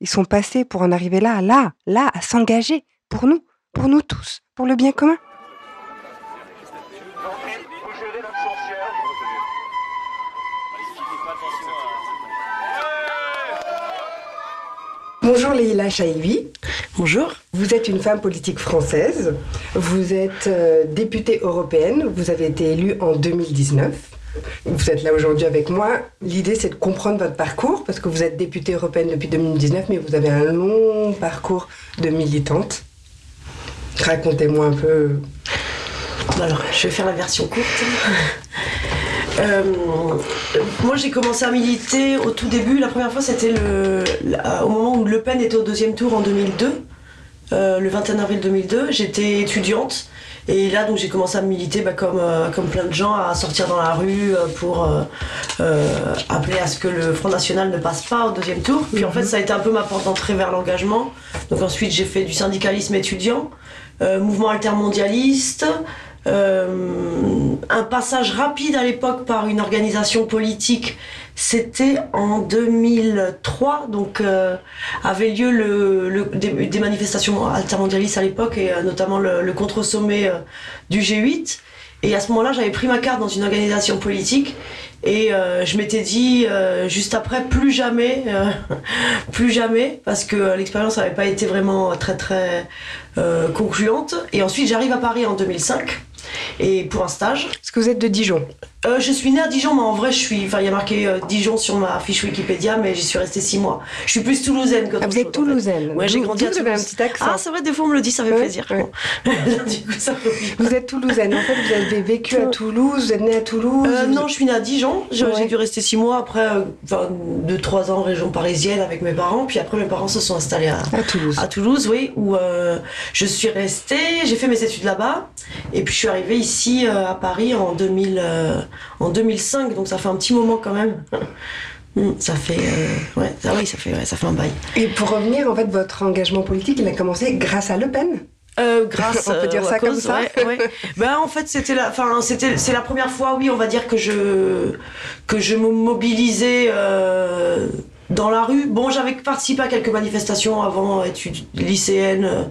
ils sont passés pour en arriver là, là, là, à s'engager, pour nous, pour nous tous, pour le bien commun. Bonjour Leïla Chaivi. Bonjour. Vous êtes une femme politique française. Vous êtes euh, députée européenne. Vous avez été élue en 2019. Vous êtes là aujourd'hui avec moi. L'idée, c'est de comprendre votre parcours, parce que vous êtes députée européenne depuis 2019, mais vous avez un long parcours de militante. Racontez-moi un peu. Alors, je vais faire la version courte. Euh, moi, j'ai commencé à militer au tout début. La première fois, c'était au moment où Le Pen était au deuxième tour en 2002, euh, le 21 avril 2002. J'étais étudiante. Et là, donc, j'ai commencé à militer bah, comme, euh, comme plein de gens, à sortir dans la rue pour appeler à ce que le Front National ne passe pas au deuxième tour. Puis en fait, ça a été un peu ma porte d'entrée vers l'engagement. Donc ensuite, j'ai fait du syndicalisme étudiant, mouvement altermondialiste, euh, un passage rapide à l'époque par une organisation politique, c'était en 2003, donc euh, avait lieu le, des, manifestations altermondialistes à l'époque, et euh, notamment le, contre-sommet du G8. Et à ce moment-là, j'avais pris ma carte dans une organisation politique et je m'étais dit juste après plus jamais, plus jamais, parce que l'expérience n'avait pas été vraiment très très concluante. Et ensuite, j'arrive à Paris en 2005 et pour un stage. Est-ce que vous êtes de Dijon euh, Je suis née à Dijon, mais en vrai, je suis. Enfin, il y a marqué euh, Dijon sur ma fiche Wikipédia, mais j'y suis restée six mois. Je suis plus toulousaine que ah, Vous êtes toulousaine Ouais, j'ai grandi à Toulouse. Vous avez un petit accent. Ah, c'est vrai, des fois on me le dit, ça fait plaisir. du coup, ça vous êtes toulousaine. En fait, vous avez vécu à Toulouse, vous êtes née à Toulouse euh, Non, je suis née à Dijon. J'ai dû rester six mois après, enfin, deux, trois ans en région parisienne avec mes parents. Puis après, mes parents se sont installés à, à Toulouse. À Toulouse, oui, où je suis restée. J'ai fait mes études là-bas. Et puis, je suis arrivée ici à Paris en, 2000, euh, en 2005, donc ça fait un petit moment quand même. Hmm, ça fait, euh, ouais, ça, oui, ça fait, ça fait un bail. Et pour revenir, en fait, votre engagement politique, il a commencé grâce à Le Pen? Euh, grâce on peut dire ça comme ça ben, en fait c'était la enfin c'était c'est la première fois oui on va dire que je que je me mobilisais dans la rue. Bon, j'avais participé à quelques manifestations avant études lycéennes, euh,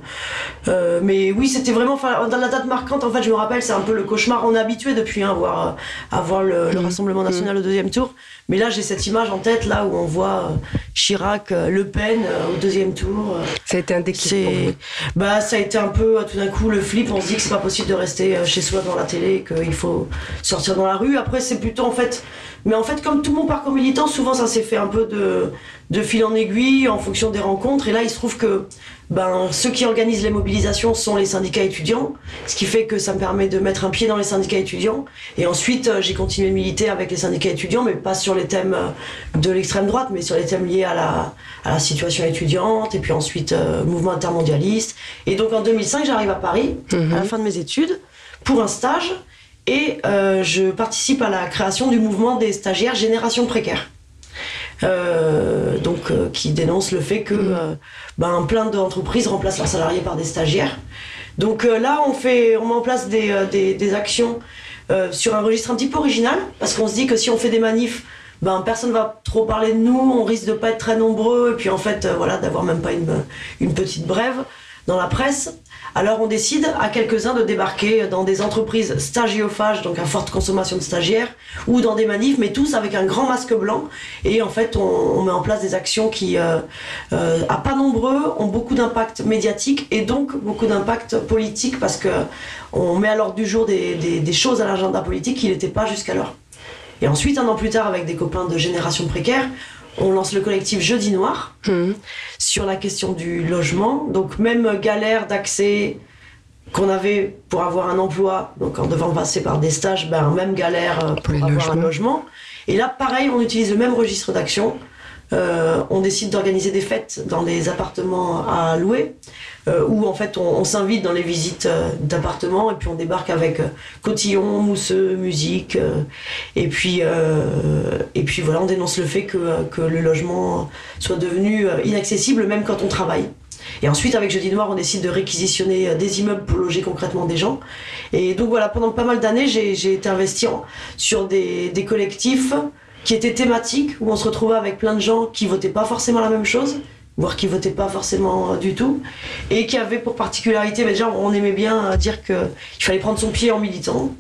euh, mais oui, c'était vraiment dans la date marquante. En fait, je me rappelle, c'est un peu le cauchemar. On est habitué depuis hein, à voir, à voir le, mmh. Rassemblement mmh. national au deuxième tour, mais là, j'ai cette image en tête là où on voit euh, Chirac, Le Pen au deuxième tour. Ça a été un déclic. Bah, ça a été un peu tout d'un coup le flip. On se dit que c'est pas possible de rester chez soi devant la télé, qu'il faut sortir dans la rue. Après, c'est plutôt en fait mais en fait, comme tout mon parcours militant, souvent ça s'est fait un peu de, de fil en aiguille en fonction des rencontres. Et là, il se trouve que ben, ceux qui organisent les mobilisations sont les syndicats étudiants, ce qui fait que ça me permet de mettre un pied dans les syndicats étudiants. Et ensuite, euh, j'ai continué de militer avec les syndicats étudiants, mais pas sur les thèmes euh, de l'extrême droite, mais sur les thèmes liés à la, à la situation étudiante, et puis ensuite euh, mouvement intermondialiste. Et donc en 2005, j'arrive à Paris, à la mhm. fin de mes études, pour un stage et euh, je participe à la création du mouvement des stagiaires Génération Précaire. Euh, donc euh, qui dénonce le fait que mm. ben, plein d'entreprises remplacent leurs salariés par des stagiaires. Donc là, on, fait, on met en place des, des, des actions sur un registre un petit peu original, parce qu'on se dit que si on fait des manifs, ben, personne va trop parler de nous, on risque de pas être très nombreux, et puis en fait, voilà, d'avoir même pas une, une petite brève dans la presse. Alors on décide à quelques-uns de débarquer dans des entreprises stagiophages, donc à forte consommation de stagiaires, ou dans des manifs, mais tous avec un grand masque blanc. Et en fait, on, met en place des actions qui, euh, euh, à pas nombreux, ont beaucoup d'impact médiatique et donc beaucoup d'impact politique parce que on met à l'ordre du jour des choses à l'agenda politique qui n'étaient pas jusqu'alors. Et ensuite, un an plus tard, avec des copains de Génération Précaire, on lance le collectif Jeudi Noir mmh. sur la question du logement. Donc même galère d'accès qu'on avait pour avoir un emploi, donc en devant passer par des stages, ben, même galère euh, pour avoir un logement. Et là, pareil, on utilise le même registre d'action. euh, on décide d'organiser des fêtes dans des appartements à louer, où en fait on, s'invite dans les visites euh, d'appartements et puis on débarque avec cotillon, mousseux, musique, et puis et puis voilà, on dénonce le fait que, que le logement soit devenu inaccessible même quand on travaille. Et ensuite, avec Jeudi Noir, on décide de réquisitionner des immeubles pour loger concrètement des gens. Et donc voilà, pendant pas mal d'années, j'ai été investi sur des, des collectifs qui était thématique, où on se retrouvait avec plein de gens qui votaient pas forcément la même chose, voire qui votaient pas forcément euh, du tout, et qui avaient pour particularité, déjà on aimait bien dire qu'il fallait prendre son pied en militant,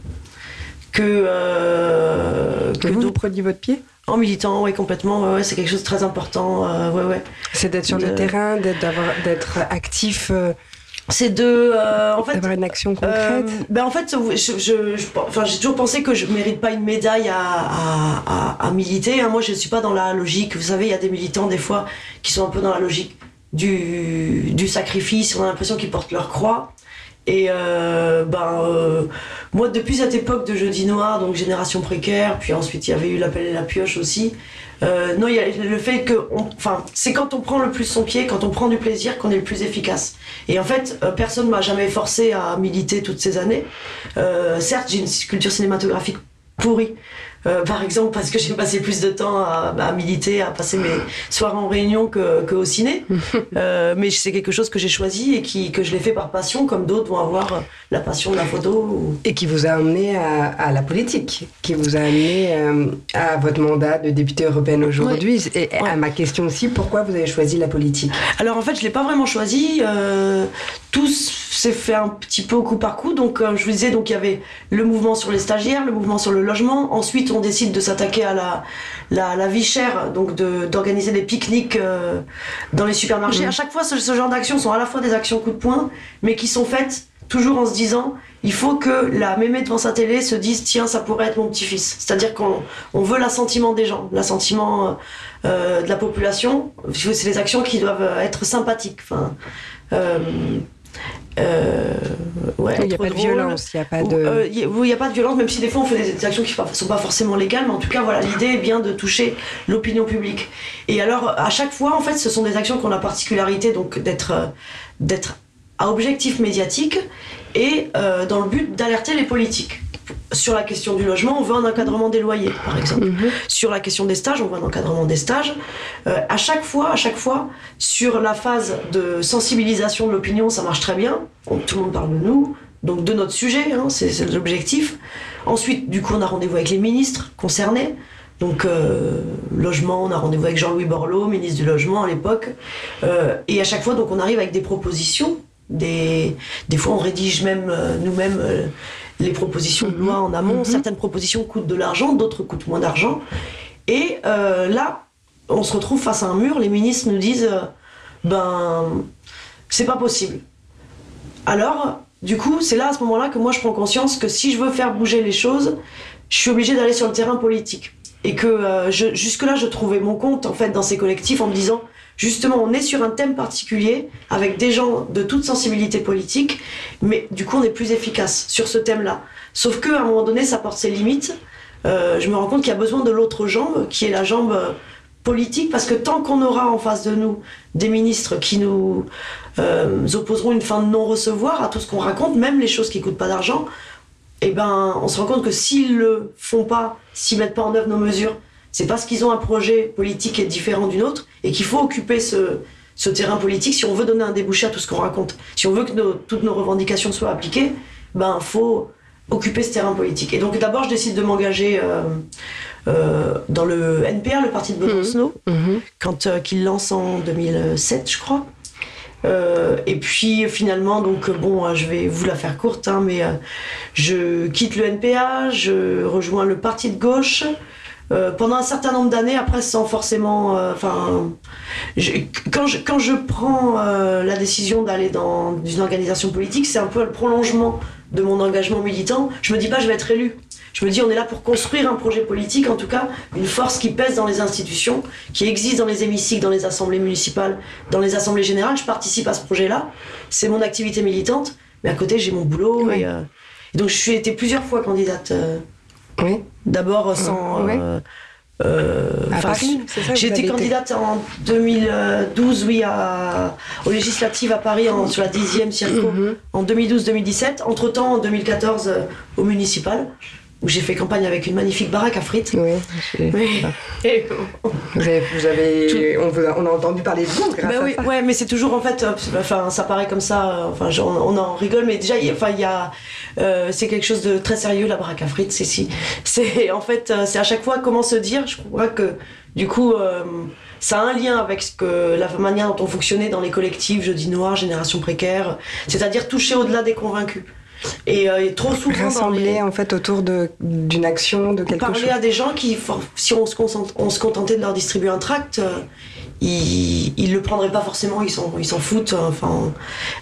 que... Euh, que, vous, preniez votre pied? En militant, oui, complètement. Ouais, c'est quelque chose de très important. Euh, ouais, ouais. C'est d'être sur le terrain, d'être actif c'est de euh, en fait d'avoir une action concrète. euh, ben en fait je, je, enfin, j'ai toujours pensé que je mérite pas une médaille à, à, à, militer hein. moi je suis pas dans la logique. Vous savez il y a des militants des fois qui sont un peu dans la logique du, du sacrifice. On a l'impression qu'ils portent leur croix. Et euh, ben moi depuis cette époque de jeudi noir donc génération précaire puis ensuite il y avait eu l'appel et la pioche aussi euh, non, il y a le fait que, enfin, c'est quand on prend le plus son pied, quand on prend du plaisir, qu'on est le plus efficace. Et en fait, euh, personne m'a jamais forcé à militer toutes ces années. Euh, certes, j'ai une culture cinématographique pourrie. Euh, par exemple, parce que j'ai passé plus de temps à, à, militer, à passer mes soirs en réunion que, que au ciné. euh, mais c'est quelque chose que j'ai choisi et qui, que je l'ai fait par passion, comme d'autres vont avoir la passion de la photo. Et qui vous a amené à, à, la politique, qui vous a amené euh, à votre mandat de députée européenne aujourd'hui. Et à ma question aussi, pourquoi vous avez choisi la politique? Alors en fait, je l'ai pas vraiment choisi. Euh, s'est fait un petit peu au coup par coup. Donc, je vous disais, donc il y avait le mouvement sur les stagiaires, le mouvement sur le logement. Ensuite, on décide de s'attaquer à la, la, vie chère, donc d'organiser des pique-niques euh, dans les supermarchés. Mmh. À chaque fois, ce, genre d'actions sont à la fois des actions coup de poing, mais qui sont faites toujours en se disant il faut que la mémé devant sa télé se dise tiens ça pourrait être mon petit-fils c'est-à-dire qu'on on veut l'assentiment des gens l'assentiment euh, euh, de la population c'est les actions qui doivent être sympathiques enfin euh, ouais, il n'y a pas de violence, il n'y a pas de. Euh, il n'y a pas de violence, même si des fois on fait des actions qui ne sont pas forcément légales, mais en tout cas, voilà, l'idée est bien de toucher l'opinion publique. Et alors, à chaque fois, en fait, ce sont des actions qui ont la particularité donc d'être euh, d'être à objectif médiatique et dans le but d'alerter les politiques. Sur la question du logement, on veut un encadrement des loyers, par exemple. Mhm. Sur la question des stages, on veut un encadrement des stages. Euh, à chaque fois, à chaque fois, sur la phase de sensibilisation de l'opinion, ça marche très bien. tout le monde parle de nous, donc de notre sujet, hein, c'est l'objectif. Ensuite, du coup, on a rendez-vous avec les ministres concernés. Donc, euh, logement, on a rendez-vous avec Jean-Louis Borloo, ministre du Logement à l'époque. Euh, et à chaque fois, donc, on arrive avec des propositions. Des, des fois, on rédige même nous-mêmes les propositions de loi en amont. Mhm. Certaines propositions coûtent de l'argent, d'autres coûtent moins d'argent. Et euh, là, on se retrouve face à un mur. Les ministres nous disent euh, ben, c'est pas possible. Alors, du coup, c'est là à ce moment-là que moi je prends conscience que si je veux faire bouger les choses, je suis obligée d'aller sur le terrain politique. Et que euh, jusque-là, je trouvais mon compte en fait dans ces collectifs en me disant justement, on est sur un thème particulier avec des gens de toute sensibilité politique, mais du coup, on est plus efficace sur ce thème-là. Sauf qu'à un moment donné, ça porte ses limites. Euh, je me rends compte qu'il y a besoin de l'autre jambe, qui est la jambe euh, politique, parce que tant qu'on aura en face de nous des ministres qui nous euh, opposeront une fin de non-recevoir à tout ce qu'on raconte, même les choses qui coûtent pas d'argent, eh ben, on se rend compte que s'ils le font pas, s'ils mettent pas en œuvre nos mesures, c'est parce qu'ils ont un projet politique qui est différent d'une autre et qu'il faut occuper ce, ce, terrain politique si on veut donner un débouché à tout ce qu'on raconte. Si on veut que toutes nos revendications soient appliquées, ben faut occuper ce terrain politique. Et donc d'abord, je décide de m'engager euh, euh, dans le NPR, le parti de Besançon, mmh. mmh. quand euh, qu'il lance en 2007, je crois. et puis finalement, donc bon, je vais vous la faire courte, hein, mais je quitte le NPA, je rejoins le parti de gauche, euh, pendant un certain nombre d'années, après sans forcément. Euh, enfin, quand, je, quand je prends euh, la décision d'aller dans une organisation politique, c'est un peu le prolongement de mon engagement militant. Je me dis pas je vais être élu. Je me dis on est là pour construire un projet politique, en tout cas une force qui pèse dans les institutions, qui existe dans les hémicycles, dans les assemblées municipales, dans les assemblées générales. Je participe à ce projet-là. C'est mon activité militante, mais à côté j'ai mon boulot. Et, donc je suis été plusieurs fois candidate. Oui. D'abord sans. Euh, euh, à enfin, Paris, c'est ça J'ai été candidate en 2012, oui, à, aux législatives à Paris en- sur la 10e circo Mhm. en 2012-2017. Entre-temps, en 2014, euh, au municipal, où j'ai fait campagne avec une magnifique baraque à frites. Oui. Et- vous avez, vous avez- on, vous a, on a entendu parler de vous grâce Bah à oui, ça. ouais, mais c'est toujours en fait, euh, enfin, ça paraît comme ça, euh, enfin, on, on en rigole, mais déjà, il enfin, il y a, euh, c'est quelque chose de très sérieux, la baraque à frites, c'est si, c'est en fait, c'est à chaque fois comment se dire. Je crois que du coup, euh, ça a un lien avec ce que la manière dont on fonctionnait dans les collectifs, jeudi noir, génération précaire, c'est-à-dire toucher au-delà des convaincus. Et, euh, et trop souvent les- Rassembler en fait autour de- d'une action, de quelque parler chose. à des gens qui, si on se, concentre- on se contentait de leur distribuer un tract, euh, ils, ils le prendraient pas forcément, ils s'en, ils s'en foutent. Enfin,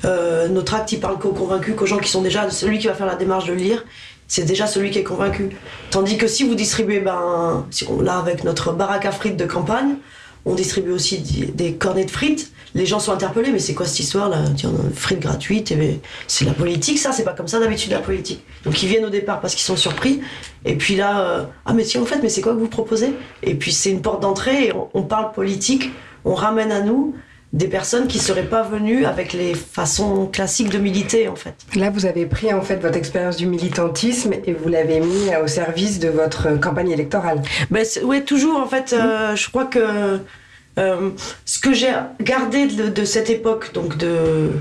euh, nos tracts, ils parlent qu'aux convaincus, qu'aux gens qui sont déjà celui qui va faire la démarche de le lire. C'est déjà celui qui est convaincu. Tandis que si vous distribuez, ben, si on, là avec notre baraque à frites de campagne, on distribue aussi des cornets de frites. Les gens sont interpellés, mais c'est quoi cette histoire là? Tiens, frites gratuites, ben, c'est la politique, ça, c'est pas comme ça d'habitude la politique. Donc ils viennent au départ parce qu'ils sont surpris, et puis là, euh, ah mais tiens, en fait, mais c'est quoi que vous proposez? Et puis c'est une porte d'entrée, on parle politique, on ramène à nous des personnes qui seraient pas venues avec les façons classiques de militer en fait. Là, vous avez pris en fait votre expérience du militantisme et vous l'avez mis au service de votre campagne électorale. Ben, ouais, toujours en fait, euh, je crois que euh, ce que j'ai gardé de, de cette époque, donc de,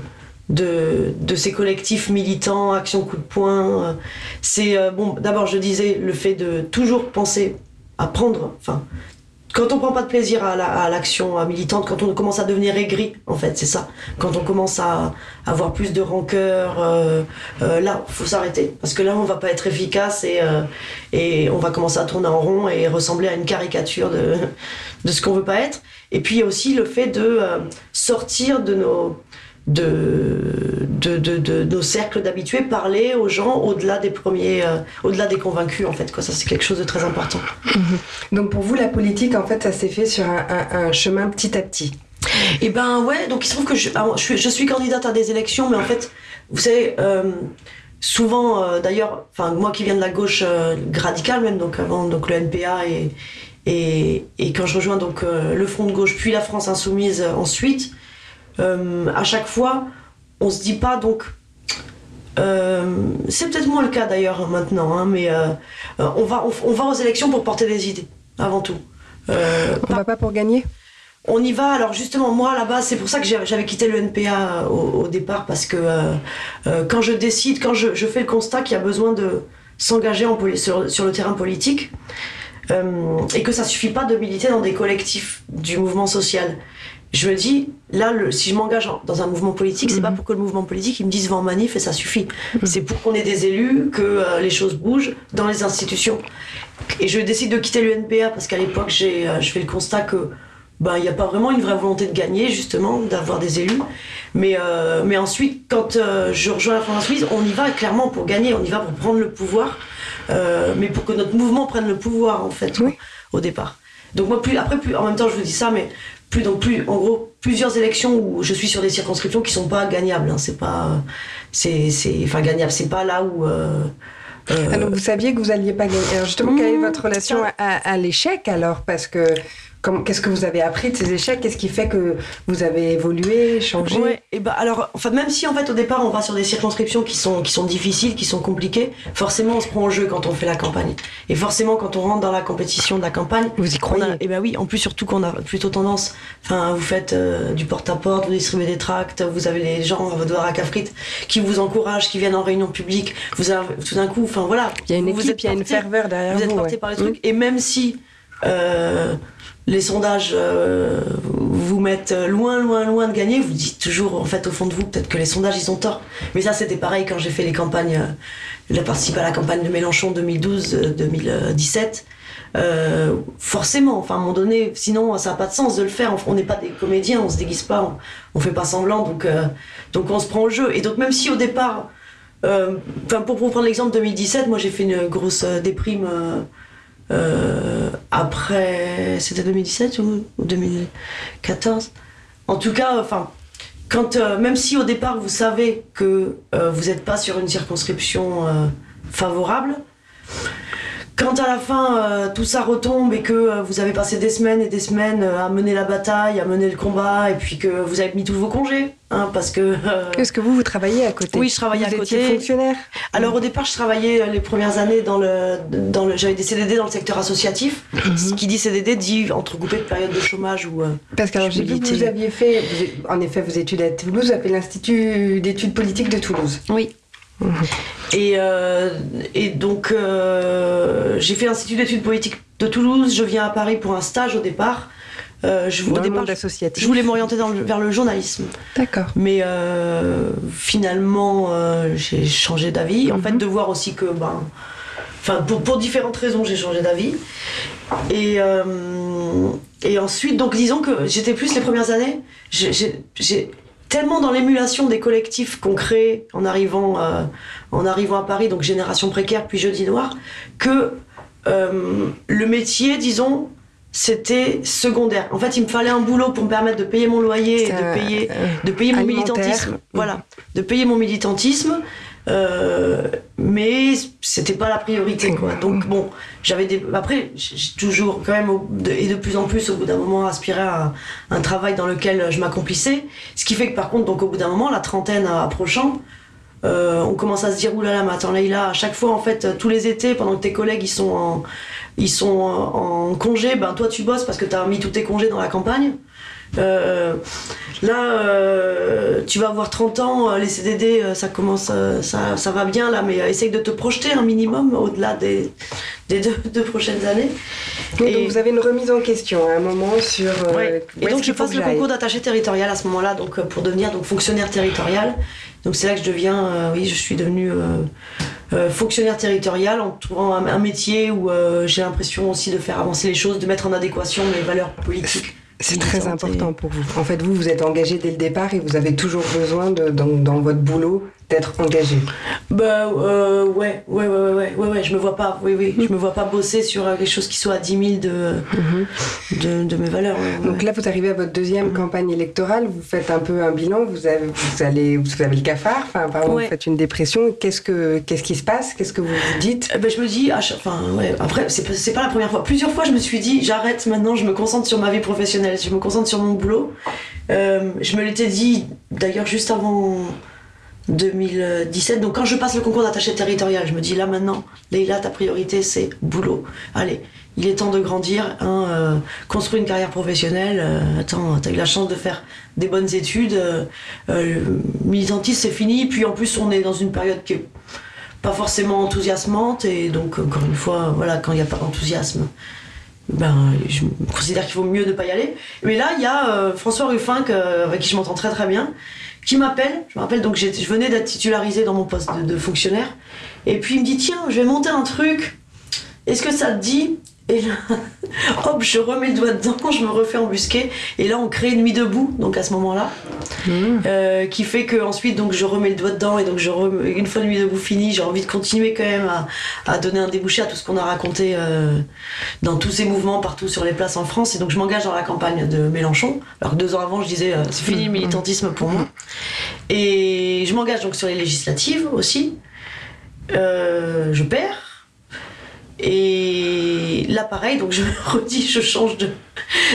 de, de ces collectifs militants, action coup de poing, euh, c'est euh, bon. D'abord, je disais le fait de toujours penser à prendre, enfin. Quand on prend pas de plaisir à la- à l'action euh, militante, quand on commence à devenir aigri, en fait, c'est ça. Quand on commence à avoir plus de rancœur, euh, euh, là, faut s'arrêter. Parce que là, on va pas être efficace et, euh, on va commencer à tourner en rond et ressembler à une caricature de, de ce qu'on veut pas être. Et puis, il y a aussi le fait de euh, sortir de nos, de, de, de, de nos cercles d'habitués, parler aux gens au-delà des premiers, euh, au-delà des convaincus, en fait. Quoi. Ça, c'est quelque chose de très important. Donc pour vous, la politique, en fait, ça s'est fait sur un, un- un chemin petit à petit. Et ben ouais, donc il se trouve que je, alors, je, suis, je suis candidate à des élections, mais en fait, vous savez, euh, souvent, euh, d'ailleurs, enfin moi qui viens de la gauche euh, radicale même, donc avant donc le NPA et, et, et quand je rejoins donc le Front de gauche, puis la France insoumise ensuite, euh, à chaque fois, on se dit pas donc. euh, c'est peut-être moins le cas d'ailleurs hein, maintenant, hein, mais euh, on, va, on, on va aux élections pour porter des idées, avant tout. On va pas pour gagner? On y va. Alors justement, moi base, c'est pour ça que j'avais quitté le NPA au, au départ parce que euh, quand je décide, quand je, je fais le constat qu'il y a besoin de s'engager sur, sur le terrain politique euh, et que ça suffit pas de militer dans des collectifs du mouvement social. Je me dis, là, le- si je m'engage en- dans un mouvement politique, c'est pas pour que le mouvement politique il me dise va en manif et ça suffit. C'est pour qu'on ait des élus, que euh, les choses bougent dans les institutions. Et je décide de quitter le NPA parce qu'à l'époque, j'ai, euh, je fais le constat que ben, il n'y a pas vraiment une vraie volonté de gagner, justement, d'avoir des élus. Mais, euh, mais ensuite, quand euh, je rejoins la France Insoumise, on y va clairement pour gagner, on y va pour prendre le pouvoir, euh, mais pour que notre mouvement prenne le pouvoir, en fait, Oui. au départ. Donc moi, plus, après, plus, en même temps, je vous dis ça, mais plus, donc plus, en gros, plusieurs élections où je suis sur des circonscriptions qui sont pas gagnables. hein. c'est pas, c'est, c'est, enfin, gagnable. C'est pas là où. euh, euh, Ah, donc vous saviez que vous alliez pas gagner. Alors justement, quelle est Mmh, votre relation à, à l'échec alors? Parce que qu'est-ce que vous avez appris de ces échecs? Qu'est-ce qui fait que vous avez évolué, changé? Ouais, et bah alors, enfin, même si en fait au départ on va sur des circonscriptions qui sont, qui sont difficiles, qui sont compliquées, forcément on se prend au jeu quand on fait la campagne. Et forcément quand on rentre dans la compétition de la campagne, Vous y croyez? a, et ben oui, en plus surtout qu'on a plutôt tendance, enfin vous faites euh, du porte-à-porte, vous distribuez des tracts, vous avez les gens à votre à frites qui vous encouragent, qui viennent en réunion publique, vous avez tout d'un coup, enfin voilà. Il y a une vous équipe, il y a une ferveur derrière vous vous. êtes porté ouais. par les trucs. Et même si euh, les sondages euh, vous mettent loin, loin, loin de gagner, vous dites toujours, en fait, au fond de vous, peut-être que les sondages, ils ont tort. Mais ça, c'était pareil quand j'ai fait les campagnes. euh, J'ai participé à la campagne de Mélenchon 2012-2017. Euh, forcément, enfin à un moment donné, sinon ça n'a pas de sens de le faire. On n'est pas des comédiens, on se déguise pas, on, on fait pas semblant, donc euh, donc on se prend au jeu. Et donc même si au départ, euh, pour vous prendre l'exemple 2017, moi j'ai fait une grosse euh, déprime euh, après, c'était 2017 ou, ou 2014. En tout cas, enfin quand euh, même si au départ vous savez que euh, vous n'êtes pas sur une circonscription euh, favorable quand à la fin euh, tout ça retombe et que euh, vous avez passé des semaines et des semaines euh, à mener la bataille, à mener le combat, et puis que vous avez mis tous vos congés, hein, parce que. Est-ce que vous vous travaillez à côté Oui, je travaillais vous à côté. Étiez fonctionnaire. Alors au départ, je travaillais les premières années dans le, dans le, j'avais des CDD dans le secteur associatif. Ce qui dit CDD dit entrecoupé de période de chômage ou. Parce que alors, j'ai vu que vous aviez fait, vous- en effet, vos études à Toulouse, vous avez l'Institut d'études politiques de Toulouse. Oui. Et, euh, et donc, euh, j'ai fait l'Institut d'études politiques de Toulouse. Je viens à Paris pour un stage au départ. Euh, je, au départ, associatif. voulais m'orienter vers le journalisme. D'accord. Mais finalement, j'ai changé d'avis. En Mhm. fait, de voir aussi que, ben, enfin, pour, pour différentes raisons, j'ai changé d'avis. Et, et ensuite, donc, disons que j'étais plus les premières années. j'ai tellement dans l'émulation des collectifs qu'on crée en arrivant, euh, en arrivant à Paris, donc Génération Précaire, puis Jeudi Noir, que euh, le métier, disons, c'était secondaire. En fait, il me fallait un boulot pour me permettre de payer mon loyer et de payer euh, de payer mon militantisme. Voilà, de payer mon militantisme. Euh, mais c'était pas la priorité quoi. Donc bon, j'avais des après j'ai toujours quand même et de plus en plus au bout d'un moment aspiré à un, travail dans lequel je m'accomplissais. Ce qui fait que par contre donc au bout d'un moment la trentaine approchant, euh, on commence à se dire oulala mais attends Leïla à chaque fois en fait tous les étés pendant que tes collègues ils sont en ils sont en, congé ben toi tu bosses parce que t'as mis tous tes congés dans la campagne euh, là, euh, tu vas avoir 30 ans, euh, les CDD, ça commence, ça, ça va bien là, mais essaye de te projeter un minimum au-delà des, des deux, deux prochaines années. Oui, Et- donc vous avez une remise en question à un moment sur. Ouais. Et donc je passe le concours d'attaché territorial à ce moment-là, donc pour devenir donc fonctionnaire territorial. Donc c'est là que je deviens, euh, oui, je suis devenue euh, fonctionnaire territorial en trouvant un, un métier où j'ai l'impression aussi de faire avancer les choses, de mettre en adéquation mes valeurs politiques. C'est très important pour vous. En fait, vous, vous êtes engagé dès le départ et vous avez toujours besoin, de, dans, dans votre boulot, d'être engagé. Bah euh, ouais, ouais, ouais, ouais, ouais, ouais, ouais, je me vois pas, oui, oui, je me vois pas bosser sur euh, quelque chose qui soit à 10 000 de, de, de mes valeurs. ouais, ouais. Donc là, vous arrivez à votre deuxième campagne électorale, vous faites un peu un bilan, vous avez, vous allez, vous avez le cafard, enfin, Ouais. vous faites une dépression. Qu'est-ce que, qu'est-ce qui se passe Qu'est-ce que vous vous dites? Eh ben, je me dis, chaque- enfin, ouais, après, c'est pas, c'est pas la première fois. Plusieurs fois, je me suis dit, j'arrête maintenant, je me concentre sur ma vie professionnelle, je me concentre sur mon boulot. Euh, je me l'étais dit, d'ailleurs, juste avant 2017. Donc, quand je passe le concours d'attaché territorial, je me dis, là maintenant, Leïla, ta priorité, c'est boulot. Allez, il est temps de grandir, hein, euh, construire une carrière professionnelle. euh, attends, t'as eu la chance de faire des bonnes études. euh, le militantisme, c'est fini. Puis en plus, on est dans une période qui est pas forcément enthousiasmante et donc encore une fois voilà quand il n'y a pas d'enthousiasme ben je considère qu'il vaut mieux ne pas y aller mais là il y a François Ruffin avec qui je m'entends très très bien qui m'appelle je me rappelle donc je venais d'être titularisé dans mon poste de fonctionnaire. Et puis il me dit tiens je vais monter un truc. Est-ce que ça te dit et là, hop, je remets le doigt dedans, je me refais embusquer, et là on crée une nuit debout, donc à ce moment-là, euh, qui fait que ensuite donc je remets le doigt dedans et donc je rem- une fois nuit debout fini, j'ai envie de continuer quand même à, à donner un débouché à tout ce qu'on a raconté euh, dans tous ces mouvements partout sur les places en France et donc je m'engage dans la campagne de Mélenchon. Alors que deux ans avant je disais euh, c'est fini le militantisme pour moi et je m'engage donc sur les législatives aussi. Je perds. Et là, pareil, donc je me redis, je change de.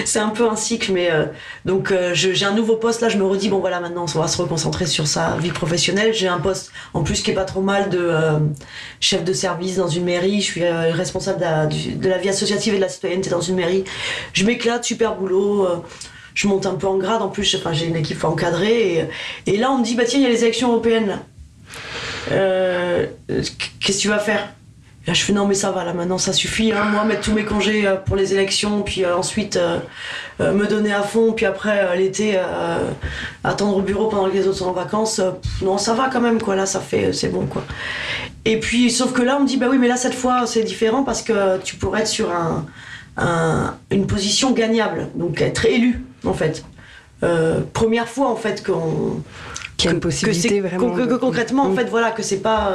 C'est un peu un cycle, mais euh, donc euh, j'ai un nouveau poste. Là, je me redis, bon voilà, maintenant on va se reconcentrer sur sa vie professionnelle. J'ai un poste en plus qui est pas trop mal de euh, chef de service dans une mairie. Je suis responsable de la, vie associative et de la citoyenneté dans une mairie. Je m'éclate, super boulot. je monte un peu en grade. En plus, enfin, j'ai une équipe encadrée. Et, et là, on me dit, bah tiens, il y a les élections européennes Qu'est-ce que tu vas faire? Là, je fais non, mais ça va, là maintenant ça suffit. Hein, moi, mettre tous mes congés euh, pour les élections, puis euh, ensuite euh, me donner à fond, puis après l'été attendre au bureau pendant que les autres sont en vacances. pff, non, ça va quand même, quoi. Là, ça fait, c'est bon, quoi. Et puis, sauf que là, on me dit, bah oui, mais là, cette fois, c'est différent parce que tu pourrais être sur un, un- une position gagnable, donc être élu, en fait. Première fois, en fait, qu'on Qu'il y a une possibilité vraiment. que, que de- concrètement en Mm. fait voilà que c'est pas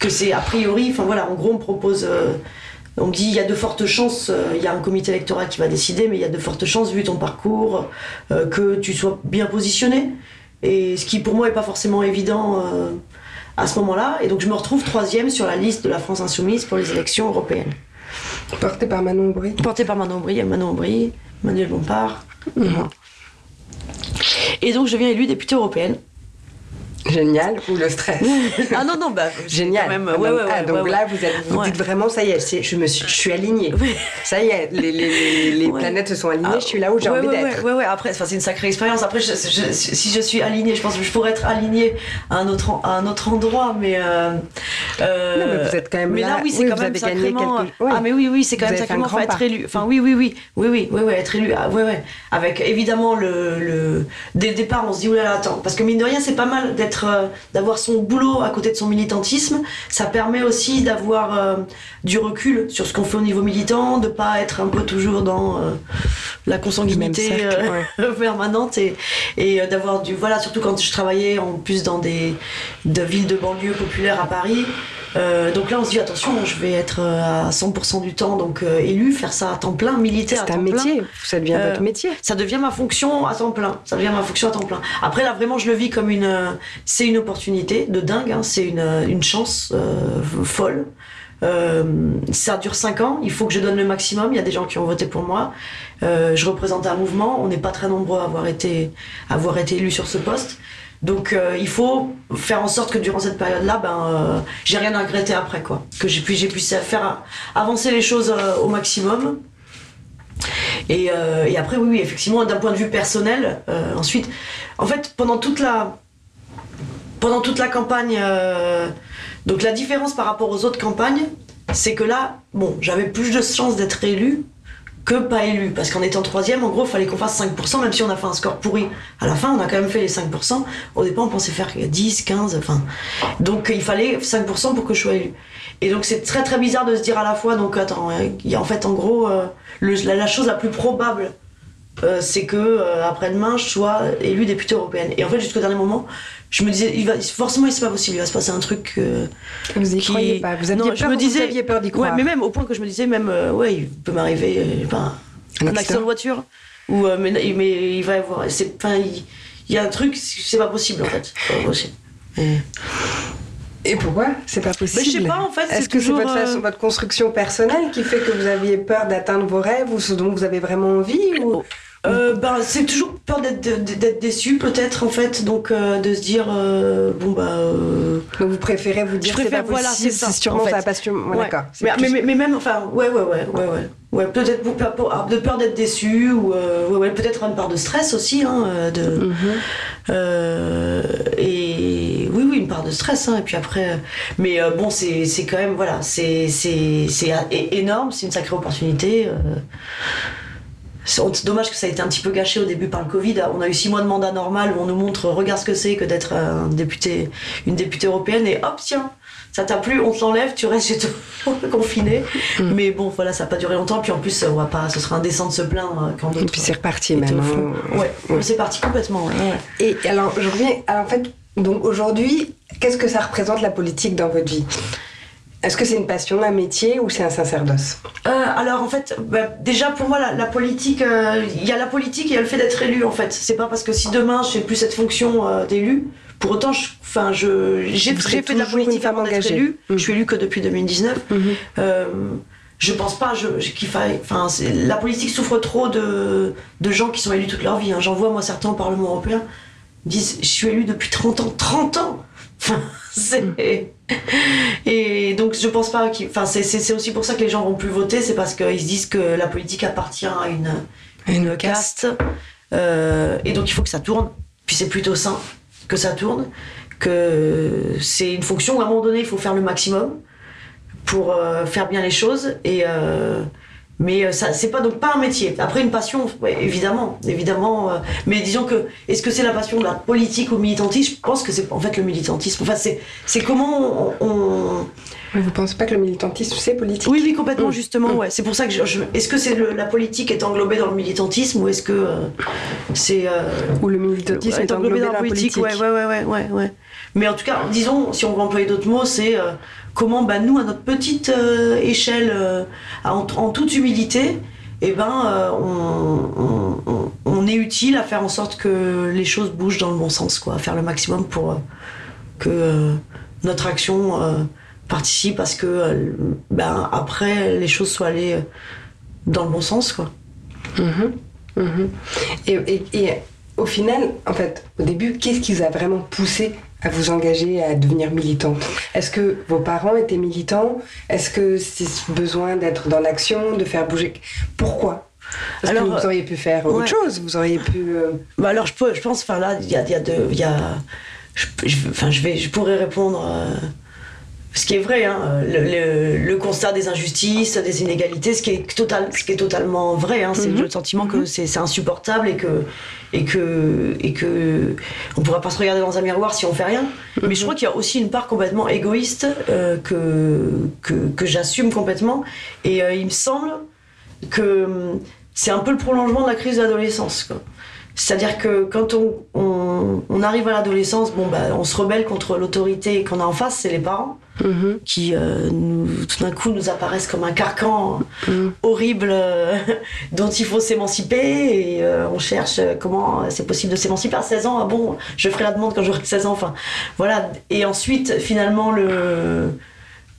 que c'est a priori enfin voilà en gros on me propose euh, on me dit il y a de fortes chances euh, il y a un comité électoral qui va décider mais il y a de fortes chances vu ton parcours euh, que tu sois bien positionné et ce qui pour moi est pas forcément évident euh, à ce moment-là. Et donc je me retrouve troisième sur la liste de la France Insoumise pour les élections européennes. Porté par Manon Aubry Porté par Manon Aubry, Manon Aubry, Manuel Bompard. Mhm. Et donc je deviens élue députée européenne. Génial, ou le stress Ah non, non, bah, Génial. Ah, ouais, ah, ouais, donc là, vous, êtes- vous dites vraiment, ça y est, je, me suis, je suis alignée. Ça y est, les, les- les- planètes se sont alignées, Ah, je suis là où j'ai ouais, envie d'être. Ouais, ouais. Après, c'est une sacrée expérience. Après, je- je- si je suis alignée, je pense que je pourrais être alignée à un autre, à un autre endroit, mais. euh, euh, Non, mais vous êtes quand même mais là. là, oui, c'est Oui, quand même sacrément. quelque- ouais. Ah, mais oui, oui, c'est quand Vous même sacrément. Enfin, être élu. Enfin, oui, oui, oui, oui, oui, oui, oui, être élu. Ah, ouais, ouais. Avec évidemment le, le. Dès le départ, on se dit, oulala, attends. Parce que mine de rien, c'est pas mal d'être, euh, d'avoir son boulot à côté de son militantisme. Ça permet aussi d'avoir euh, du recul sur ce qu'on fait au niveau militant, de pas être un peu toujours dans euh, la consanguinité cercle, permanente et, et d'avoir du voilà surtout quand je travaillais en plus dans des de villes de banlieue populaires à Paris Euh, donc là on se dit attention je vais être euh, à 100% du temps donc euh, élu faire ça à temps plein militaire C'est un plein métier, ça devient Euh, votre métier. ça devient ma fonction à temps plein. Ça devient ma fonction à temps plein. Après là vraiment je le vis comme une, euh, c'est une opportunité de dingue. hein. C'est une, une chance euh, folle. Euh, ça dure 5 ans. Il faut que je donne le maximum. Il y a des gens qui ont voté pour moi. Euh, je représente un mouvement. On n'est pas très nombreux à avoir été, à avoir été élus sur ce poste. Donc euh, il faut faire en sorte que durant cette période-là, ben, euh, j'ai rien à regretter après quoi. Que j'ai pu, faire avancer les choses euh, au maximum. Et, après, oui, oui, effectivement, d'un point de vue personnel, ensuite, en fait, pendant toute la, pendant toute la campagne, donc la différence par rapport aux autres campagnes, c'est que là, bon, j'avais plus de chances d'être élu que pas élu. Parce qu'en étant troisième, en gros, il fallait qu'on fasse 5%, même si on a fait un score pourri. À la fin, on a quand même fait les 5%. Au départ, on pensait faire 10, 15, enfin. Donc, il fallait 5% pour que je sois élu. Et donc, c'est très très bizarre de se dire à la fois, donc attends, euh, en fait, en gros, euh, la, chose la plus probable, euh, c'est que après-demain, je sois élue députée européenne. Et en fait, jusqu'au dernier moment, je me disais, il va, forcément, c'est pas possible, il va se passer un truc. euh, Vous y qui- croyez pas. Vous aviez Non, peur, je me vous disais- aviez peur d'y Ouais, croire. mais même au point que je me disais, même, euh, ouais, il peut m'arriver euh, un, accident de voiture. Ou, euh, mais, mais il va y avoir. Enfin, il, il y a un truc, c'est pas possible en fait. C'est pas possible. Et- Et pourquoi C'est pas possible. Mais je sais pas, en fait, c'est Est-ce que c'est votre, façon- votre construction personnelle qui fait que vous aviez peur d'atteindre vos rêves ou ce dont vous avez vraiment envie ou... Euh, ben, c'est toujours peur d'être déçu peut-être en fait donc euh, de se dire euh, bon bah euh, Donc vous préférez vous dire préfère, c'est pas voilà, possible, c'est ça, c'est sûrement en fait. ça va pas sûrement- ouais, Ouais. D'accord. mais, plus- mais, mais- même enfin ouais ouais ouais ouais ouais ouais peut-être pour, pour- de peur d'être déçu ou euh, ouais, ouais, peut-être une part de stress aussi hein, de Mhm. Et oui, oui, une part de stress. hein, et puis après, mais bon, c'est c'est quand même voilà, c'est c'est c'est énorme, c'est une sacrée opportunité. Euh. C'est dommage que ça a été un petit peu gâché au début par le Covid. On a eu six mois de mandat normal où on nous montre, regarde ce que c'est que d'être un député, une députée européenne et hop, tiens, ça t'a plu, on te l'enlève, tu restes chez toi confiné. Mm. Mais bon, voilà, ça n'a pas duré longtemps. Puis en plus, on va pas, ce sera indécent de se plaindre euh, quand Et puis c'est reparti même. hein. Ouais, Ouais. c'est parti complètement. ouais. Et alors, je reviens. Alors, en fait, donc aujourd'hui, qu'est-ce que ça représente la politique dans votre vie? Est-ce que c'est une passion, un métier ou c'est un sacerdoce? Euh, alors en fait, bah, déjà pour moi la, la politique, euh, il y a la politique et il y a le fait d'être élu en fait. C'est pas parce que si demain je fais plus cette fonction euh, d'élu, pour autant, je- enfin je j'ai fait de la politique avant d'être élu. Je suis élu que depuis 2019. Euh, je pense pas qu'il faille. Enfin, la politique souffre trop de, de gens qui sont élus toute leur vie. hein. J'en vois moi certains au Parlement européen disent je suis élu depuis 30 ans. 30 ans. Enfin, c'est et donc je pense pas qu'il. Enfin, c'est- aussi pour ça que les gens vont plus voter, c'est parce qu'ils se disent que la politique appartient à une, une caste. Euh, et donc il faut que ça tourne. Puis c'est plutôt sain que ça tourne. Que c'est une fonction où à un moment donné il faut faire le maximum pour euh, faire bien les choses. Et. euh, mais euh, ça, c'est pas donc pas un métier. Après une passion, ouais, évidemment, évidemment. euh, mais disons que est-ce que c'est la passion de la politique ou militantisme? Je pense que c'est en fait le militantisme. Enfin, c'est c'est comment on, on- Mais Vous pensez pas que le militantisme c'est politique? Oui, oui, complètement, justement, Mm. ouais. C'est pour ça que je, je- est-ce que c'est le- la politique est englobée dans le militantisme ou est-ce que euh, c'est euh, Ou le militantisme est englobé dans la politique, Ouais, ouais, ouais, ouais, ouais, ouais. Mais en tout cas, disons, si on veut employer d'autres mots, c'est comment, bah, nous, à notre petite euh, échelle, euh, en, toute humilité, eh ben, euh, on, on- est utile à faire en sorte que les choses bougent dans le bon sens, quoi, à faire le maximum pour que, notre action participe à ce que ben, après les choses soient allées dans le bon sens. Quoi. Mhm. Mhm. Et, et- et au final, en fait, au début, qu'est-ce qui vous a vraiment poussé à vous engager à devenir militante Est-ce que vos parents étaient militants? Est-ce que c'est ce besoin d'être dans l'action, de faire bouger? Pourquoi? Parce Alors, que vous auriez pu faire? autre ouais. chose, vous auriez pu... euh, Bah alors je, peux, je pense, enfin là, il y a, y a de, y a, je, je- enfin je vais, je pourrais répondre. euh, ce qui est vrai, hein, le, le- le constat des injustices, des inégalités, ce qui est, total, ce qui est totalement vrai, hein, c'est Mhm. le sentiment que c'est c'est insupportable et que, et que, et que on pourra pas se regarder dans un miroir si on fait rien. Mais je crois qu'il y a aussi une part complètement égoïste euh, que, que, que j'assume complètement. Et euh, il me semble que hum, c'est un peu le prolongement de la crise de l'adolescence. C'est-à-dire que quand on, on, on arrive à l'adolescence, bon, bah, on se rebelle contre l'autorité qu'on a en face, c'est les parents, mhm, qui euh, nous- tout d'un coup nous apparaissent comme un carcan mhm. horrible euh, dont il faut s'émanciper. Et euh, on cherche comment c'est possible de s'émanciper à 16 ans. Ah bon, je ferai la demande quand j'aurai 16 ans. Enfin, voilà. Et ensuite, finalement, le,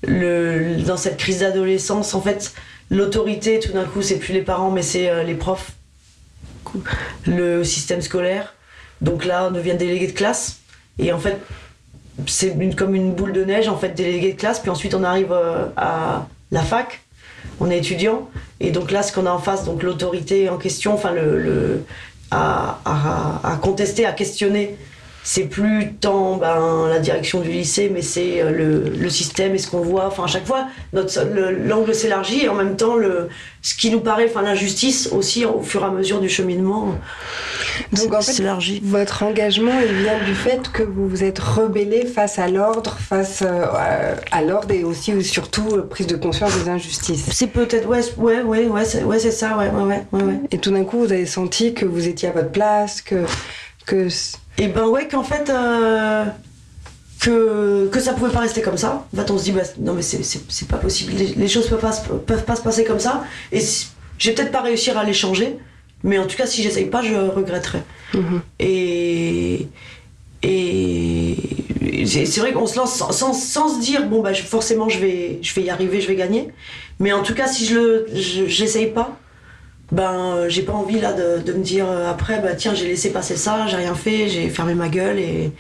le, dans cette crise d'adolescence, en fait, l'autorité, tout d'un coup, c'est plus les parents, mais c'est les profs, le système scolaire. Donc là, on devient délégué de classe. Et en fait, c'est comme une boule de neige, en fait, délégué de classe. Puis ensuite, on arrive euh, à la fac. On est étudiant. Et donc là, ce qu'on a en face, donc l'autorité en question, enfin, le, à- à contester, à questionner, c'est plus tant ben, la direction du lycée, mais c'est euh, le, le système et ce qu'on voit. Enfin, à chaque fois, notre- l'angle s'élargit et en même temps, le, ce qui nous paraît, enfin, l'injustice aussi, au fur et à mesure du cheminement, Donc en fait, s'élargit. votre engagement, il vient du fait que vous vous êtes rebellé face à l'ordre, face euh, à- à l'ordre et aussi ou surtout euh, prise de conscience des injustices. C'est peut-être, ouais, ouais, ouais, ouais, c'est ouais, c'est ça, ouais, ouais, ouais, ouais, ouais. Et tout d'un coup, vous avez senti que vous étiez à votre place, que, que Et ben ouais, qu'en fait, euh, que, que ça pouvait pas rester comme ça. En fait, on se dit, bah, non, mais c'est- pas possible, les, les choses peuvent pas, peuvent pas se passer comme ça. Et si- j'ai peut-être pas réussir à les changer, mais en tout cas, si j'essaye pas, je regretterai. Mhm. Et. Et c'est vrai qu'on se lance sans, sans, sans se dire, bon, bah, je- forcément, je vais, je vais y arriver, je vais gagner. Mais en tout cas, si je le, je- j'essaye pas, ben, euh, j'ai pas envie là de, de me dire euh, après, bah, tiens, j'ai laissé passer ça, j'ai rien fait, j'ai fermé ma gueule et,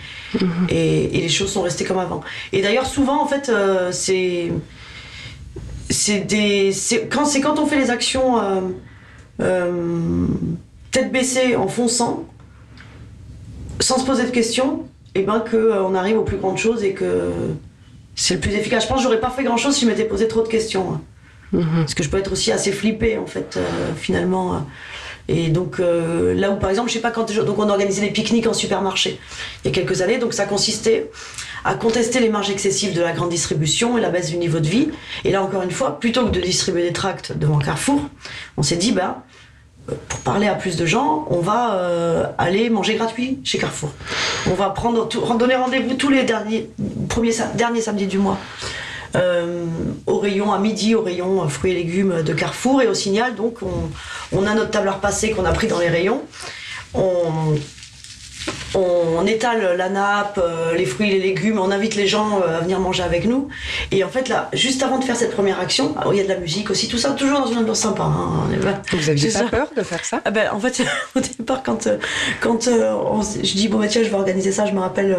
et, et les choses sont restées comme avant. Et d'ailleurs, souvent, en fait, euh, c'est. C'est des. C'est quand, c'est quand on fait les actions euh, euh, tête baissée en fonçant, sans se poser de questions, et ben que on arrive aux plus grandes choses et que c'est le plus efficace. Je pense que j'aurais pas fait grand chose si je m'étais posé trop de questions. Mhm. Parce que je peux être aussi assez flippée, en fait, euh, finalement. euh. Et donc, euh, là où, par exemple, je sais pas quand. Donc, on organisait des pique-niques en supermarché il y a quelques années. Donc, ça consistait à contester les marges excessives de la grande distribution et la baisse du niveau de vie. Et là, encore une fois, plutôt que de distribuer des tracts devant Carrefour, on s'est dit, bah, pour parler à plus de gens, on va aller manger gratuit chez Carrefour. On va prendre donner rendez-vous tous les derniers, premiers, derniers samedis du mois euh, au rayon à midi, au rayon euh, fruits et légumes de Carrefour et au signal. Donc, on, on a notre tableur passé qu'on a pris dans les rayons. On, on étale la nappe, euh, les fruits et les légumes, on invite les gens à venir manger avec nous. Et en fait, là, juste avant de faire cette première action, alors, il y a de la musique aussi, tout ça, toujours dans une ambiance sympa. hein, Vous aviez pas ça. peur de faire ça? Ah ben, en fait, au départ, quand, quand euh, on je dis, bon, bah, tiens, je vais organiser ça, je me rappelle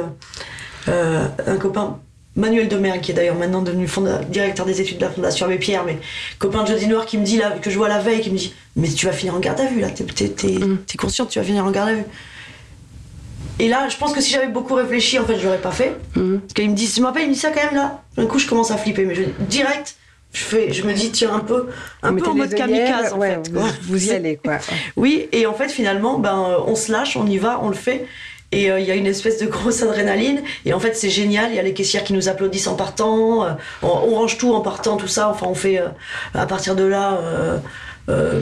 euh, un copain, Manuel Demer, qui est d'ailleurs maintenant devenu fonda- directeur des études de la Fondation Abbé Pierre, mais copain de Jeudi Noir qui me dit, là, que je vois la veille, qui me dit, mais tu vas finir en garde à vue, là, t'es Mm. t'es consciente, tu vas finir en garde à vue. Et là, je pense que si j'avais beaucoup réfléchi, en fait, je l'aurais pas fait. Mhm. Parce qu'il me dit, je me rappelle, il me dit ça quand même là. D'un coup, je commence à flipper, mais je, direct, je, fais, je me dis, tiens, un peu, un peu en mode kamikaze, en ouais, fait. Vous, vous y allez, quoi. oui, et en fait, finalement, ben, on se lâche, on y va, on le fait. Et euh, il y a une espèce de grosse adrénaline. Et en fait, c'est génial. Il y a les caissières qui nous applaudissent en partant. euh, on, on range tout en partant, tout ça. Enfin, on fait euh, à partir de là. euh,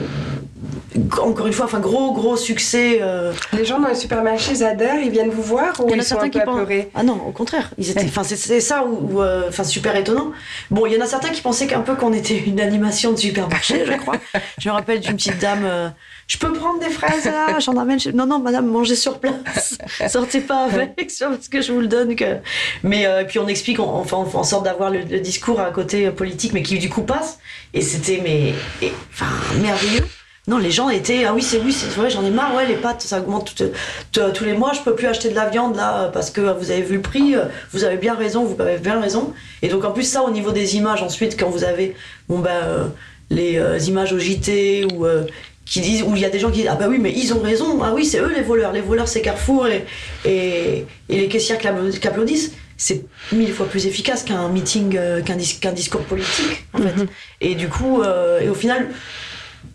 encore une fois, enfin gros gros succès. euh, Les gens dans les supermarchés Zader, ils viennent vous voir ou il y en a ils sont certains un peu qui pensent. Ah non, au contraire. Ils étaient. Enfin, c'est- ça euh, enfin, super étonnant. Bon, il y en a certains qui pensaient qu'un peu qu'on était une animation de supermarché, je crois. je me rappelle d'une petite dame. Euh, je peux prendre des fraises là J'en ramène. chez- Non, non, madame, mangez sur place. Sortez pas avec, parce que je vous le donne. Que... Mais euh, puis on explique, on, enfin, on fait en sorte d'avoir le, le discours à côté euh, politique, mais qui du coup passe. Et c'était mais, et- enfin, merveilleux. Non, les gens étaient ah oui c'est oui c'est vrai j'en ai marre ouais les pâtes ça augmente tout- tout- tous les mois je peux plus acheter de la viande là parce que vous avez vu le prix euh, vous avez bien raison vous avez bien raison et donc en plus ça au niveau des images ensuite quand vous avez bon ben euh, les euh, images au JT ou euh, qui disent où il y a des gens qui disent ah bah oui mais ils ont raison ah oui c'est eux les voleurs. Les voleurs c'est Carrefour et, et, et les caissières qui appla- qui applaudissent. C'est mille fois plus efficace qu'un meeting euh, qu'un dis- qu'un discours politique en fait. Et du coup euh, et au final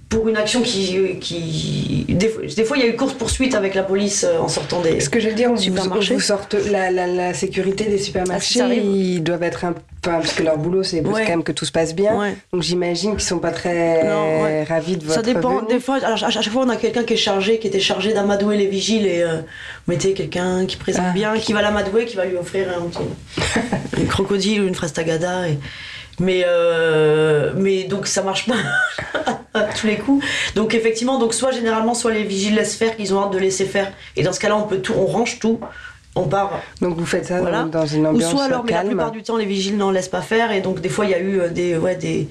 pour une action qui. qui des, fois- il y a eu course-poursuite avec la police euh, en sortant des. Ce que je veux dire, on vous, on Supermarché. vous sorte la, la, la sécurité des Ah, supermarchés, ils doivent être un peu. Parce que leur boulot, c'est Ouais. quand même que tout se passe bien. Ouais. Donc j'imagine qu'ils sont pas très Non, ouais. ravis de votre Ça dépend. venue. Des fois, alors, à chaque fois, on a quelqu'un qui est chargé, qui était chargé d'amadouer les vigiles et euh, vous mettez quelqu'un qui présente Ah. bien, qui va l'amadouer, qui va lui offrir un, petit- un crocodile ou une fraise tagada. Et... Mais, euh, mais donc ça marche pas à tous les coups. Donc effectivement, donc soit généralement, soit les vigiles laissent faire, qu'ils ont hâte de laisser faire. Et dans ce cas-là, on peut tout, on range tout, on part Donc vous faites ça Voilà. dans une Ou ambiance soit alors, mais la plupart du temps, les vigiles n'en laissent pas faire. Et donc, des fois, il y a eu euh, des, ouais, des,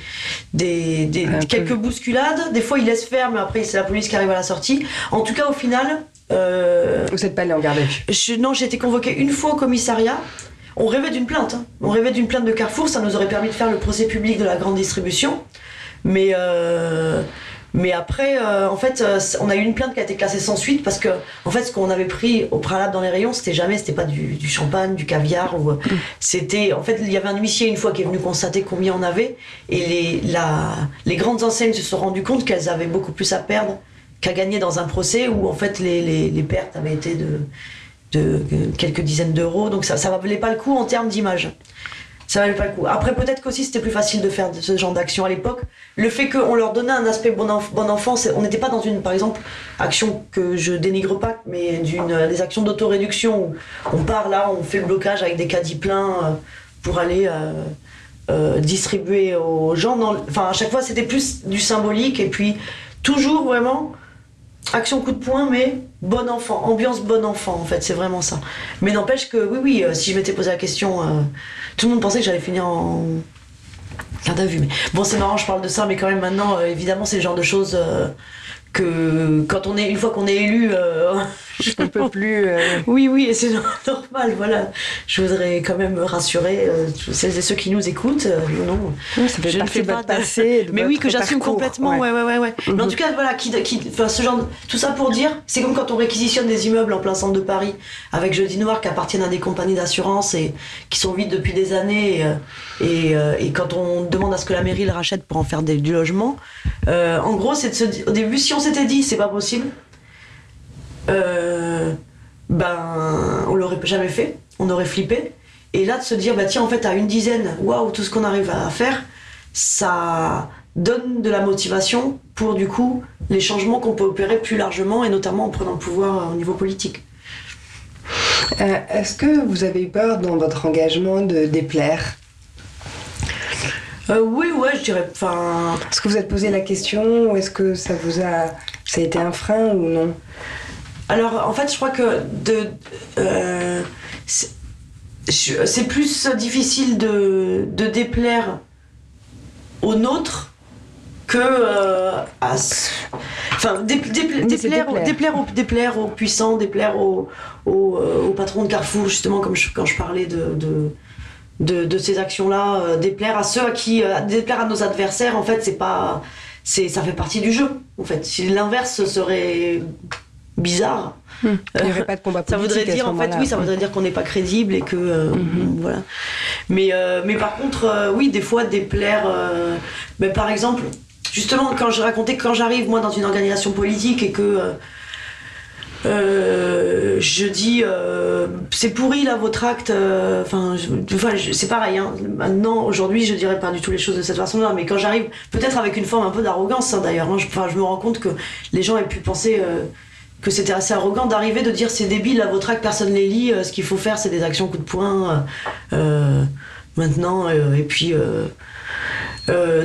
des, des- peu. quelques bousculades. Des fois, ils laissent faire, mais après, c'est la police qui arrive à la sortie. En tout cas, au final, euh, Vous n'êtes pas allé en garde à vue. je- non, j'ai été convoquée une fois au commissariat. On rêvait d'une plainte. hein. On rêvait d'une plainte de Carrefour. Ça nous aurait permis de faire le procès public de la grande distribution. Mais, euh, mais après, euh, en fait, euh, on a eu une plainte qui a été classée sans suite parce que, en fait, ce qu'on avait pris au préalable dans les rayons, c'était jamais, c'était pas du, champagne, du caviar ou c'était, en fait, il y avait un huissier une fois qui est venu constater combien on avait et les, les grandes enseignes se sont rendues compte qu'elles avaient beaucoup plus à perdre qu'à gagner dans un procès où en fait les, les, les pertes avaient été de, de quelques dizaines d'euros. Donc ça, ça valait pas le coup en termes d'image. Ça valait pas le coup. Après, peut-être qu'aussi c'était plus facile de faire ce genre d'action à l'époque. Le fait qu'on leur donnait un aspect bon, enf- bon enfant, on n'était pas dans une, par exemple, action que je dénigre pas, mais d'une des actions d'autoréduction où on part là, on fait le blocage avec des caddies pleins euh, pour aller euh, euh, distribuer aux gens. Enfin, à chaque fois, c'était plus du symbolique et puis toujours vraiment action coup de poing, mais bon enfant, ambiance bon enfant en fait, c'est vraiment ça. Mais n'empêche que oui, oui, euh, si je m'étais posé la question, euh, tout le monde pensait que j'allais finir en garde à vue. Mais bon, c'est marrant, je parle de ça, mais quand même maintenant, euh, évidemment, c'est le genre de choses que quand on est, une fois qu'on est élu, euh, On peut plus. euh, oui, oui, et c'est normal, voilà. Je voudrais quand même rassurer euh, celles et ceux qui nous écoutent. euh, non, ça fait je ne fais pas de mais oui, que j'assume complètement, ouais, ouais, ouais. ouais. Mais en Mhm. tout cas, voilà, qui, qui, ce genre, de- tout ça pour dire, c'est comme quand on réquisitionne des immeubles en plein centre de Paris avec Jeudi Noir qui appartiennent à des compagnies d'assurance et qui sont vides depuis des années. Et, euh, et, euh, et quand on demande à ce que la mairie le rachète pour en faire des, du logement, en gros, c'est de se dire, au début, si on s'était dit, c'est pas possible, euh, ben, on l'aurait jamais fait, on aurait flippé. Et là, de se dire, bah tiens, en fait, à une dizaine, waouh, tout ce qu'on arrive à faire, ça donne de la motivation pour, du coup, les changements qu'on peut opérer plus largement et notamment en prenant le pouvoir euh, au niveau politique. Euh, Est-ce que vous avez eu peur dans votre engagement de déplaire? Euh, oui, ouais, je dirais. Enfin, Est-ce que vous êtes posé la question ou est-ce que ça vous a. Ça a été un frein ou non? Alors, en fait, je crois que de. euh, c'est plus difficile de, de déplaire aux nôtres que euh, à. Enfin, dé- dé- déplaire, déplaire. déplaire, aux, déplaire aux puissants, déplaire aux, aux, euh, aux patrons de Carrefour, justement, comme je- quand je parlais de. de de, de ces actions-là, euh, déplaire à ceux à qui, euh, déplaire à nos adversaires, en fait, c'est pas, c'est, ça fait partie du jeu. En fait, si l'inverse serait bizarre, Il n'y aurait pas de combat ça voudrait dire ce en fait moment-là. oui ça voudrait dire qu'on n'est pas crédible et que euh, voilà mais euh, mais par contre euh, oui des fois déplaire mais par exemple justement quand je racontais que quand j'arrive moi dans une organisation politique et que euh, je dis euh, c'est pourri là votre acte euh, enfin c'est pareil hein. maintenant aujourd'hui je dirais pas du tout les choses de cette façon là mais quand j'arrive peut-être avec une forme un peu d'arrogance hein, d'ailleurs hein, je, je me rends compte que les gens aient pu penser que c'était assez arrogant d'arriver de dire c'est débile là votre acte personne les lit ce qu'il faut faire c'est des actions coup de poing maintenant et puis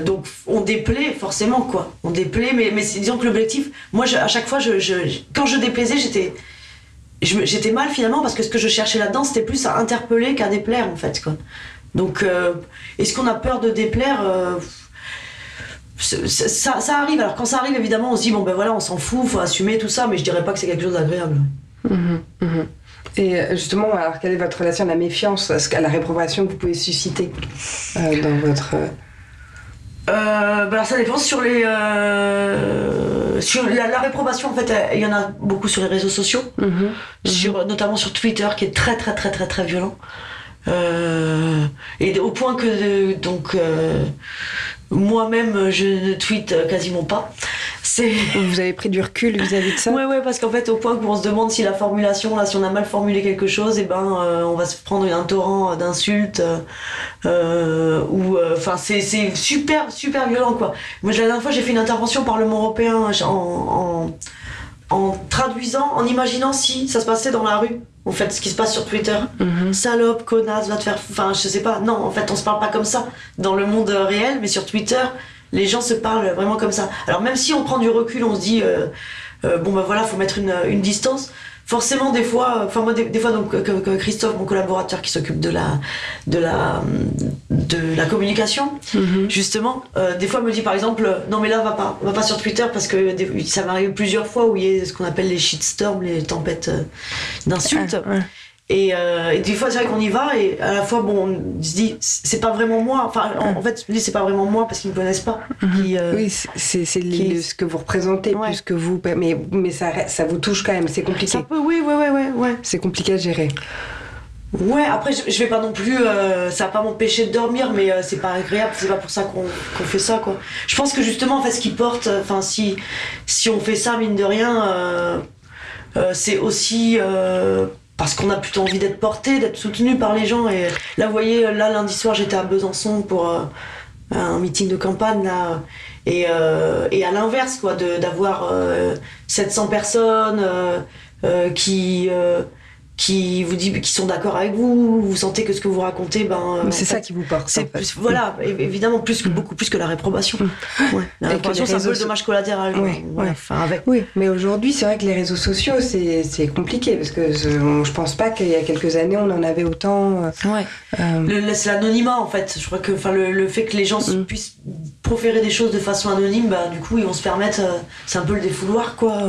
donc on déplaît forcément quoi on déplaît mais, mais disons que l'objectif moi à chaque fois je, quand je déplaisais j'étais j'étais mal finalement parce que ce que je cherchais là-dedans, c'était plus à interpeller qu'à déplaire en fait. Quoi. Donc, euh, est-ce qu'on a peur de déplaire euh, ça, ça, arrive. Alors quand ça arrive, évidemment, on se dit bon ben voilà, on s'en fout, faut assumer tout ça, mais je dirais pas que c'est quelque chose d'agréable. Mmh, mmh. Et euh, justement, alors quelle est votre relation à la méfiance, à la réprobation que vous pouvez susciter dans votre euh, bah, ça dépend sur les euh, sur la, réprobation en fait il y en a beaucoup sur les réseaux sociaux mhm. sur notamment sur Twitter qui est très très très très très violent euh, et au point que donc moi-même je ne tweete quasiment pas vous avez pris du recul vis-à-vis de ça? Oui, ouais, parce qu'en fait, au point où on se demande si la formulation, là, si on a mal formulé quelque chose, et eh ben, euh, on va se prendre un torrent d'insultes. Euh, ou, euh, enfin, c'est super, super violent, quoi. Moi, la dernière fois, j'ai fait une intervention au Parlement européen en, en, traduisant, en imaginant si ça se passait dans la rue. En fait, ce qui se passe sur Twitter. Mhm. Salope, connasse, va te faire. Enfin, je sais pas. Non, en fait, on se parle pas comme ça dans le monde réel, mais sur Twitter, les gens se parlent vraiment comme ça. Alors même si on prend du recul, on se dit euh, euh, bon ben voilà, faut mettre une, une distance. Forcément, des fois, enfin moi, des, fois, donc Christophe, mon collaborateur qui s'occupe de la de la de la communication, mhm. justement, euh, des fois me dit par exemple, non mais là, va pas, va pas sur Twitter parce que ça m'arrive plusieurs fois où il y a ce qu'on appelle les shitstorms, les tempêtes d'insultes. Ah, et, euh, et, des fois, c'est vrai qu'on y va et à la fois, bon, on se dit, c'est pas vraiment moi. Enfin, en, fait, c'est pas vraiment moi parce qu'ils me connaissent pas. Mhm. Euh, oui, c'est ce que vous représentez plus que vous. Mais, mais ça, ça vous touche quand même, c'est compliqué. Ça peut, oui, oui, oui, ouais. C'est compliqué à gérer. Ouais, après, je, vais pas non plus. Euh, ça va pas m'empêcher de dormir, mais c'est pas agréable, c'est pas pour ça qu'on fait ça, quoi. Je pense que justement, en fait, ce qui porte. Enfin, si, si on fait ça, mine de rien, c'est aussi parce qu'on a plutôt envie d'être porté, d'être soutenu par les gens. Et là, vous voyez, là, lundi soir, j'étais à Besançon pour euh, un meeting de campagne, là. Et, euh, à l'inverse, quoi, d'avoir 700 euh, personnes qui qui vous dit qui sont d'accord avec vous, vous sentez que ce que vous racontez, ben c'est ça qui vous porte. C'est voilà, évidemment plus que mm. beaucoup plus que la réprobation. Mm. Ouais. La réprobation, c'est un peu le dommage collatéral. Oui, Enfin, avec. oui. mais aujourd'hui, c'est vrai que les réseaux sociaux, c'est compliqué parce que je pense pas qu'il y a quelques années, on en avait autant. Euh, ouais. Euh... C'est l'anonymat en fait. Je crois que enfin le, le, fait que les gens mm. puissent proférer des choses de façon anonyme, bah, du coup, ils vont se permettre. Euh, c'est un peu le défouloir, quoi.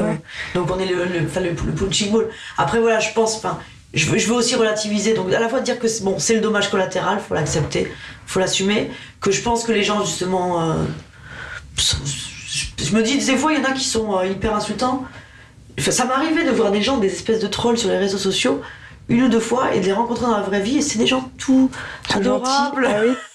Donc on est le, le, le, le punching ball. Après, voilà, je pense. Enfin, je veux, je veux aussi relativiser. Donc, à la fois dire que bon, c'est le dommage collatéral, faut l'accepter, faut l'assumer. Que je pense que les gens, justement. Euh, je me dis, des fois, il y en a qui sont euh, hyper insultants. ça m'est arrivé de voir des gens, des espèces de trolls sur les réseaux sociaux, une ou deux fois, et de les rencontrer dans la vraie vie, et c'est des gens tout, adorables. Ah oui.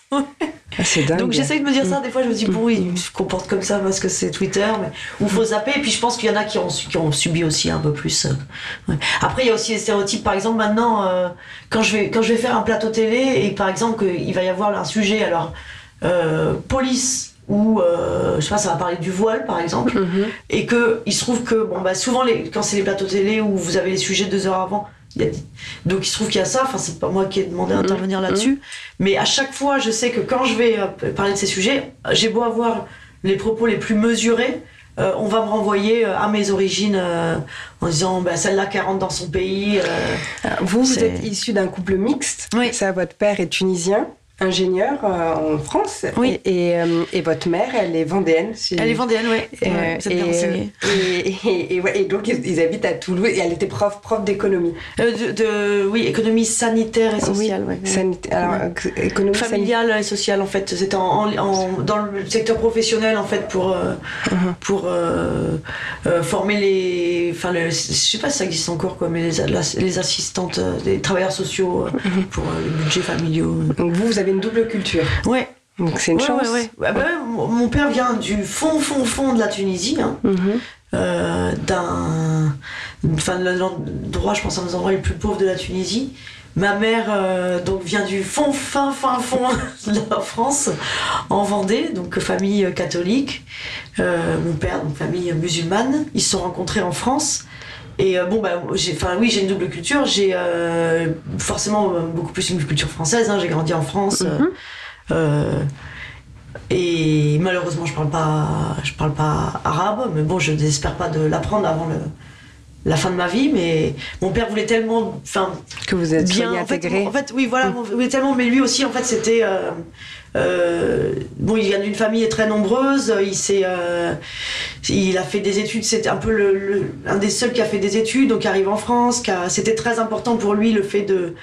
Ah, Donc j'essaye de me dire ça, des fois je me dis, bon, ils se comportent comme ça parce que c'est Twitter, mais il faut zapper. Et puis je pense qu'il y en a qui ont, qui ont subi aussi un peu plus. Euh, Après, il y a aussi les stéréotypes. Par exemple, maintenant, euh, quand, je vais, quand je vais faire un plateau télé et par exemple qu'il va y avoir un sujet, alors, euh, police ou je sais pas ça va parler du voile par exemple mm-hmm. et que il se trouve que bon bah souvent les, quand c'est les plateaux télé où vous avez les sujets deux heures avant donc il se trouve qu'il y a ça, enfin c'est pas moi qui ai demandé à intervenir mmh. là-dessus, mais à chaque fois je sais que quand je vais euh, parler de ces sujets, j'ai beau avoir les propos les plus mesurés, euh, on va me renvoyer euh, à mes origines en disant bah, celle-là qui rentre dans son pays. vous, vous êtes issu d'un couple mixte, oui. ça votre père est tunisien ingénieure euh, en France. Oui. Et, euh, et, votre mère, elle est vendéenne. Elle est vendéenne, oui. Euh, et, et, donc, ils, habitent à Toulouse. Et elle était prof, prof d'économie. de, oui, économie sanitaire et sociale. Oui. alors, économie familiale et sociale, en fait. C'était en, dans le secteur professionnel, en fait, pour, uh-huh. pour former les. Enfin, je sais pas si ça existe encore, quoi, mais les, les assistantes, les travailleurs sociaux uh-huh. pour les budgets familiaux. Donc, vous, vous avez une double culture. Ouais. Donc c'est une chance. Ouais, ouais. Bah, bah, mon père vient du fond, fond, fond de la Tunisie. Hein. Mm-hmm. d'un. Enfin, l'endroit, je pense, un des endroits les plus pauvres de la Tunisie. Ma mère donc vient du fond, fin, fin, fond de la France, en Vendée, donc famille catholique. mon père, donc famille musulmane. Ils se sont rencontrés en France. Et bon, bah, enfin, oui, j'ai une double culture. J'ai forcément beaucoup plus une culture française. Hein. J'ai grandi en France. Mm-hmm. Et malheureusement, je parle pas, je parle pas arabe, mais bon, je n'espère pas de l'apprendre avant le, la fin de ma vie. Mais mon père voulait tellement, enfin, que vous êtes bien intégré. En fait, oui, voilà, voulait tellement, mais lui aussi, en fait, c'était. Euh, euh, bon, il vient d'une famille très nombreuse. Il s'est, euh, il a fait des études. C'était un peu le, un des seuls qui a fait des études, donc arrive en France. C'était très important pour lui le fait de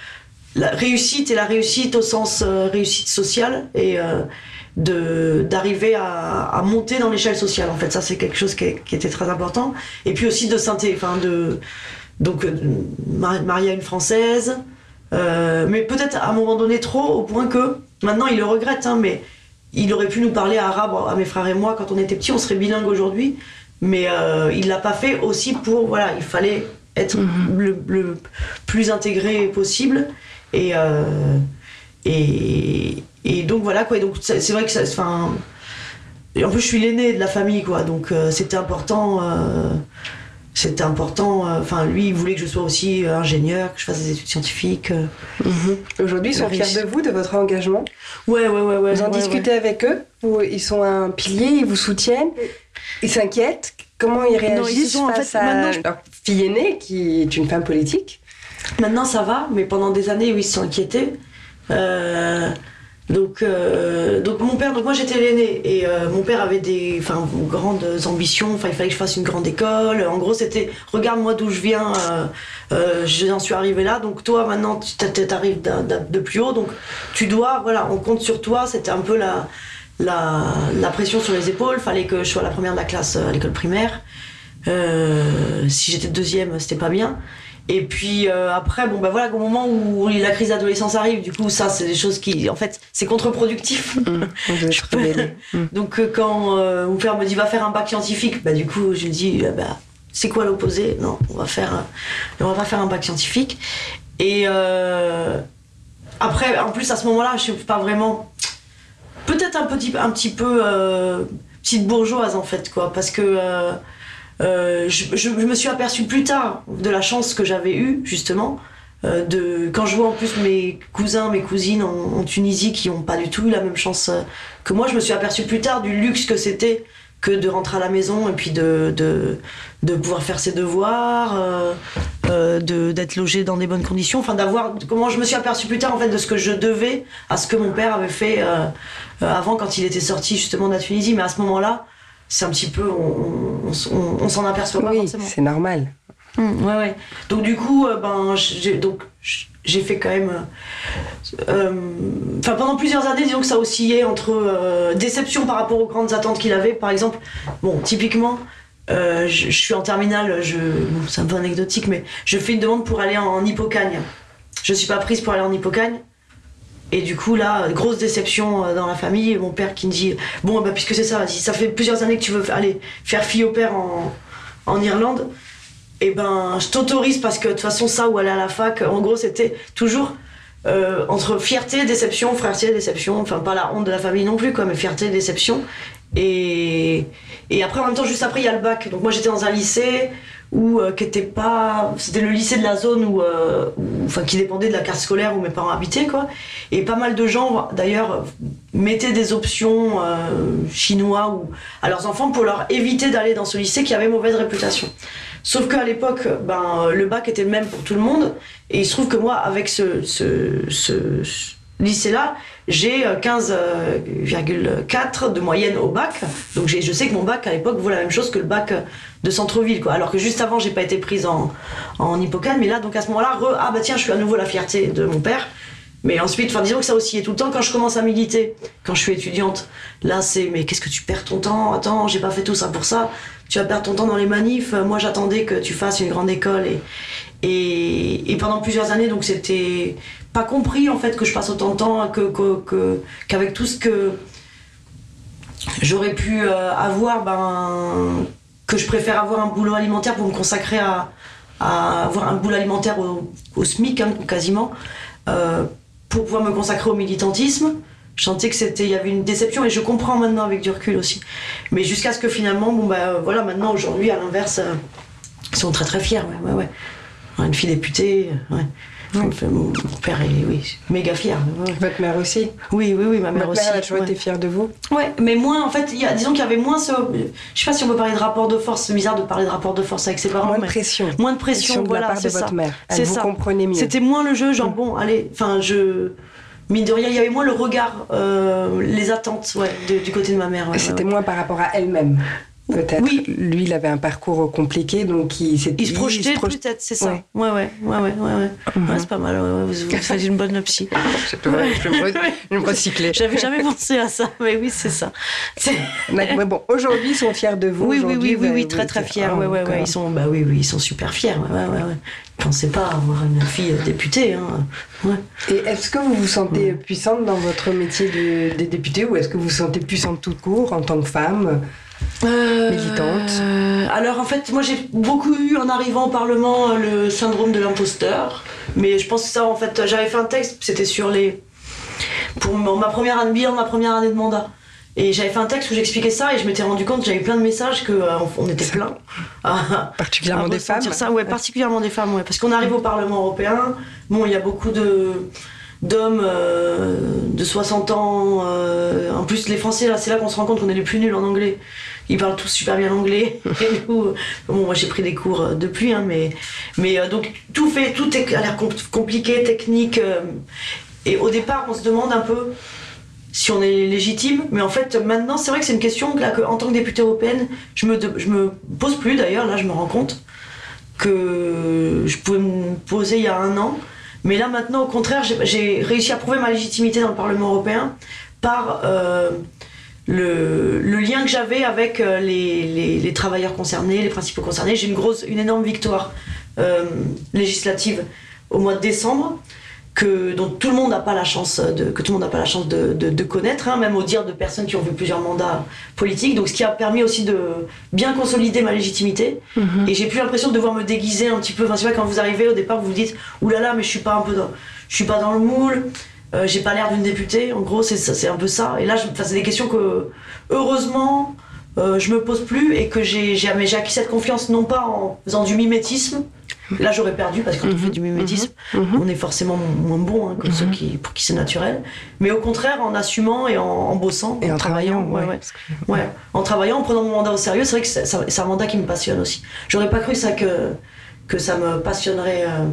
la réussite et la réussite au sens réussite sociale et d'arriver à, à, monter dans l'échelle sociale en fait. Ça c'est quelque chose qui, qui, était très important. Et puis aussi de synthé enfin de donc euh, marier à une française. Euh, mais peut-être à un moment donné trop au point que maintenant il le regrette hein, mais il aurait pu nous parler arabe à mes frères et moi quand on était petits on serait bilingue aujourd'hui. Mais euh, il l'a pas fait aussi pour voilà il fallait être mm-hmm. le, le, plus intégré possible. Et euh, et, et donc voilà quoi. Et donc c'est vrai que ça. Enfin, en plus je suis l'aîné de la famille quoi. Donc euh, c'était important. Euh, c'était important. Euh, enfin, lui, il voulait que je sois aussi ingénieur, que je fasse des études scientifiques. Mhm. Aujourd'hui, ils sont fiers de vous, de votre engagement. Ouais, ouais, ouais, ouais. Vous en discutez avec eux Ils sont un pilier, ils vous soutiennent Ils s'inquiètent? Comment ils réagissent face en fait, à leur fille aînée, qui est une femme politique? Maintenant, ça va, mais pendant des années, oui, ils se sont inquiétés. Euh, donc, euh, donc mon père, donc moi j'étais l'aîné et euh, mon père avait des, grandes ambitions. Il fallait que je fasse une grande école. En gros, c'était, regarde-moi d'où je viens. Euh, j'en suis arrivé là. Donc toi, maintenant, tu arrives de plus haut. Donc tu dois, voilà, on compte sur toi. C'était un peu la, pression sur les épaules. Fallait que je sois la première de la classe à l'école primaire. si j'étais deuxième, c'était pas bien. Et puis euh, après, bon ben voilà, au moment où la crise d'adolescence arrive, du coup, ça, c'est des choses qui, en fait, c'est contre-productif. Mmh, mmh. Donc euh, quand euh, mon père me dit va faire un bac scientifique, bah du coup, je lui dis bah c'est quoi l'opposé? Non, on va faire, on va pas faire un bac scientifique. Et après, en plus à ce moment-là, je suis pas vraiment, peut-être un petit, un petit peu petite bourgeoise en fait, quoi, parce que euh, je, me suis aperçue plus tard de la chance que j'avais eue, justement. Euh, de, quand je vois en plus mes cousins, mes cousines en, Tunisie qui n'ont pas du tout eu la même chance euh, que moi, je me suis aperçue plus tard du luxe que c'était que de rentrer à la maison et puis de, de, de pouvoir faire ses devoirs, d'être logé dans des bonnes conditions, enfin d'avoir comment je me suis aperçue plus tard en fait de ce que je devais à ce que mon père avait fait avant quand il était sorti justement de la Tunisie, mais à ce moment-là, c'est un petit peu, on, on, s'en aperçoit pas oui, c'est normal. Mmh, ouais, ouais. Donc du coup, euh, ben, j'ai, donc j'ai fait quand même, euh, euh, enfin pendant plusieurs années, disons que ça oscillait entre déception par rapport aux grandes attentes qu'il avait. Par exemple, bon, typiquement, je, suis en terminale, je, c'est un peu anecdotique, mais je fais une demande pour aller en, en hippocagne. Je suis pas prise pour aller en hippocagne. Et du coup, là, grosse déception euh, dans la famille. Mon père qui me dit Bon, bah, puisque c'est ça, ça fait plusieurs années que tu veux aller faire fille au père en, en Irlande, et eh ben, je t'autorise parce que de toute façon, ça ou aller à la fac, en gros, c'était toujours euh, entre fierté, déception, fierté, déception. Enfin, pas la honte de la famille non plus, quoi, mais fierté, déception. Et, et après, en même temps, juste après, il y a le bac. Donc, moi, j'étais dans un lycée ou euh, qui était pas c'était le lycée de la zone où, euh, enfin qui dépendait de la carte scolaire où mes parents habitaient quoi. Et pas mal de gens d'ailleurs mettaient des options euh, chinois à leurs enfants pour leur éviter d'aller dans ce lycée qui avait mauvaise réputation. Sauf qu'à l'époque ben le bac était le même pour tout le monde. Et il se trouve que moi avec ce, ce, ce lycée-là, j'ai 15,4 euh, de moyenne au bac. Donc je sais que mon bac à l'époque vaut la même chose que le bac de centre-ville. Quoi. Alors que juste avant, j'ai pas été prise en, en hippocampe. Mais là, donc à ce moment-là, ah bah tiens, je suis à nouveau la fierté de mon père. Mais ensuite, enfin disons que ça aussi est tout le temps quand je commence à militer, quand je suis étudiante. Là, c'est mais qu'est-ce que tu perds ton temps? Attends, j'ai pas fait tout ça pour ça. Tu vas perdre ton temps dans les manifs. Moi, j'attendais que tu fasses une grande école et pendant plusieurs années, donc c'était pas compris en fait que je passe autant de temps que, qu'avec tout ce que j'aurais pu euh, avoir, ben que je préfère avoir un boulot alimentaire pour me consacrer à, avoir un boulot alimentaire au, SMIC, hein, quasiment, euh, pour pouvoir me consacrer au militantisme. Je sentais que c'était, il y avait une déception et je comprends maintenant avec du recul aussi. Mais jusqu'à ce que finalement, bon bah voilà, maintenant aujourd'hui, à l'inverse, euh, ils sont très très fiers, ouais, ouais, ouais. Une fille députée, ouais. Enfin, mon père est oui, méga fier. Votre mère aussi Oui, oui, oui, ma mère Votre aussi. mère a toujours ouais. été fière de vous Ouais, mais moins en fait, il y a, disons qu'il y avait moins ce. Je sais pas si on peut parler de rapport de force, c'est bizarre de parler de rapport de force avec ses parents. Moins de pression. Moins de pression, voilà, c'est ça. votre mère. Elle C'est vous ça. comprenait mieux. C'était moins le jeu, genre bon, allez, enfin je. Mine de rien, il y avait moins le regard, euh, les attentes, ouais, de- du côté de ma mère. ouais, C'était ouais. moins par rapport à elle-même. Peut-être. Oui. Lui, il avait un parcours compliqué, donc il s'est Il se projetait projette- peut-être, c'est ça. Ouais. Ouais, ouais, ouais, ouais, ouais. ouais. Mhm. Ouais, c'est pas mal, ouais, ouais, vous, vous faites une bonne psy. Je me- je vais me je me recycler. J'avais jamais pensé à ça, mais oui, c'est ça. Mais bon, aujourd'hui, ils sont fiers de vous. Oui, oui, Aujourd'hui, oui, oui, oui, très très fiers. Ah, ouais, ouais, ouais. Ils sont, bah oui, oui, ils sont super fiers. Ouais, ouais, ouais. ouais. Ils pensaient pas avoir une fille députée. Hein. Ouais. Et est-ce que vous vous sentez puissante dans votre métier de, des députés ou est-ce que vous vous sentez puissante tout court en tant que femme? Militante. Euh, alors en fait, moi j'ai beaucoup eu en arrivant au Parlement le syndrome de l'imposteur. Mais je pense que ça, en fait, j'avais fait un texte, c'était sur les. pour ma première année, bilan de ma première année de mandat. Et j'avais fait un texte où j'expliquais ça et je m'étais rendu compte j'avais plein de messages que euh, on était plein. Particulièrement à des femmes Ça, ouais, particulièrement des femmes, ouais. Parce qu'on arrive au Parlement européen, bon, il y a beaucoup de d'hommes euh, de 60 ans. euh, en plus, les Français, là, c'est là qu'on se rend compte qu'on est les plus nuls en anglais. Ils parlent tous super bien l'anglais. Et bon, moi j'ai pris des cours depuis, hein, mais, mais euh, donc tout fait, tout est, a l'air com- compliqué, technique. euh, et au départ, on se demande un peu si on est légitime, mais en fait, maintenant, c'est vrai que c'est une question que, là, que, en tant que députée européenne, je me, je me pose plus d'ailleurs, là, je me rends compte que je pouvais me poser il y a un an. Mais là, maintenant, au contraire, j'ai- j'ai réussi à prouver ma légitimité dans le Parlement européen par euh, le, le lien que j'avais avec euh, les, les- les travailleurs concernés, les principaux concernés. J'ai une grosse, une énorme victoire euh, législative au mois de décembre que dont tout le monde n'a pas la chance de que tout le monde n'a pas la chance de, de- de connaître, hein, même au dire de personnes qui ont vu plusieurs mandats politiques. Donc, ce qui a permis aussi de bien consolider ma légitimité. Mhm. Et j'ai plus l'impression de devoir me déguiser un petit peu. Enfin, c'est vrai quand vous arrivez au départ, vous vous dites oulala, là là, mais je suis pas un peu dans, je suis pas dans le moule. Euh, j'ai pas l'air d'une députée. En gros, c'est un peu ça. Et là, c'est des questions que heureusement euh, je me pose plus et que j'ai acquis cette confiance non pas en faisant du mimétisme. Là, j'aurais perdu parce que quand on fait du mimétisme, Mhm. on est forcément moins bon hein, que ceux qui, pour qui c'est naturel. Mais au contraire, en assumant et en, en bossant, Et en travaillant, ouais, ouais. ouais. Ouais, en travaillant, en prenant mon mandat au sérieux, c'est vrai que c'est un mandat qui me passionne aussi. J'aurais pas cru ça que, que ça me passionnerait euh,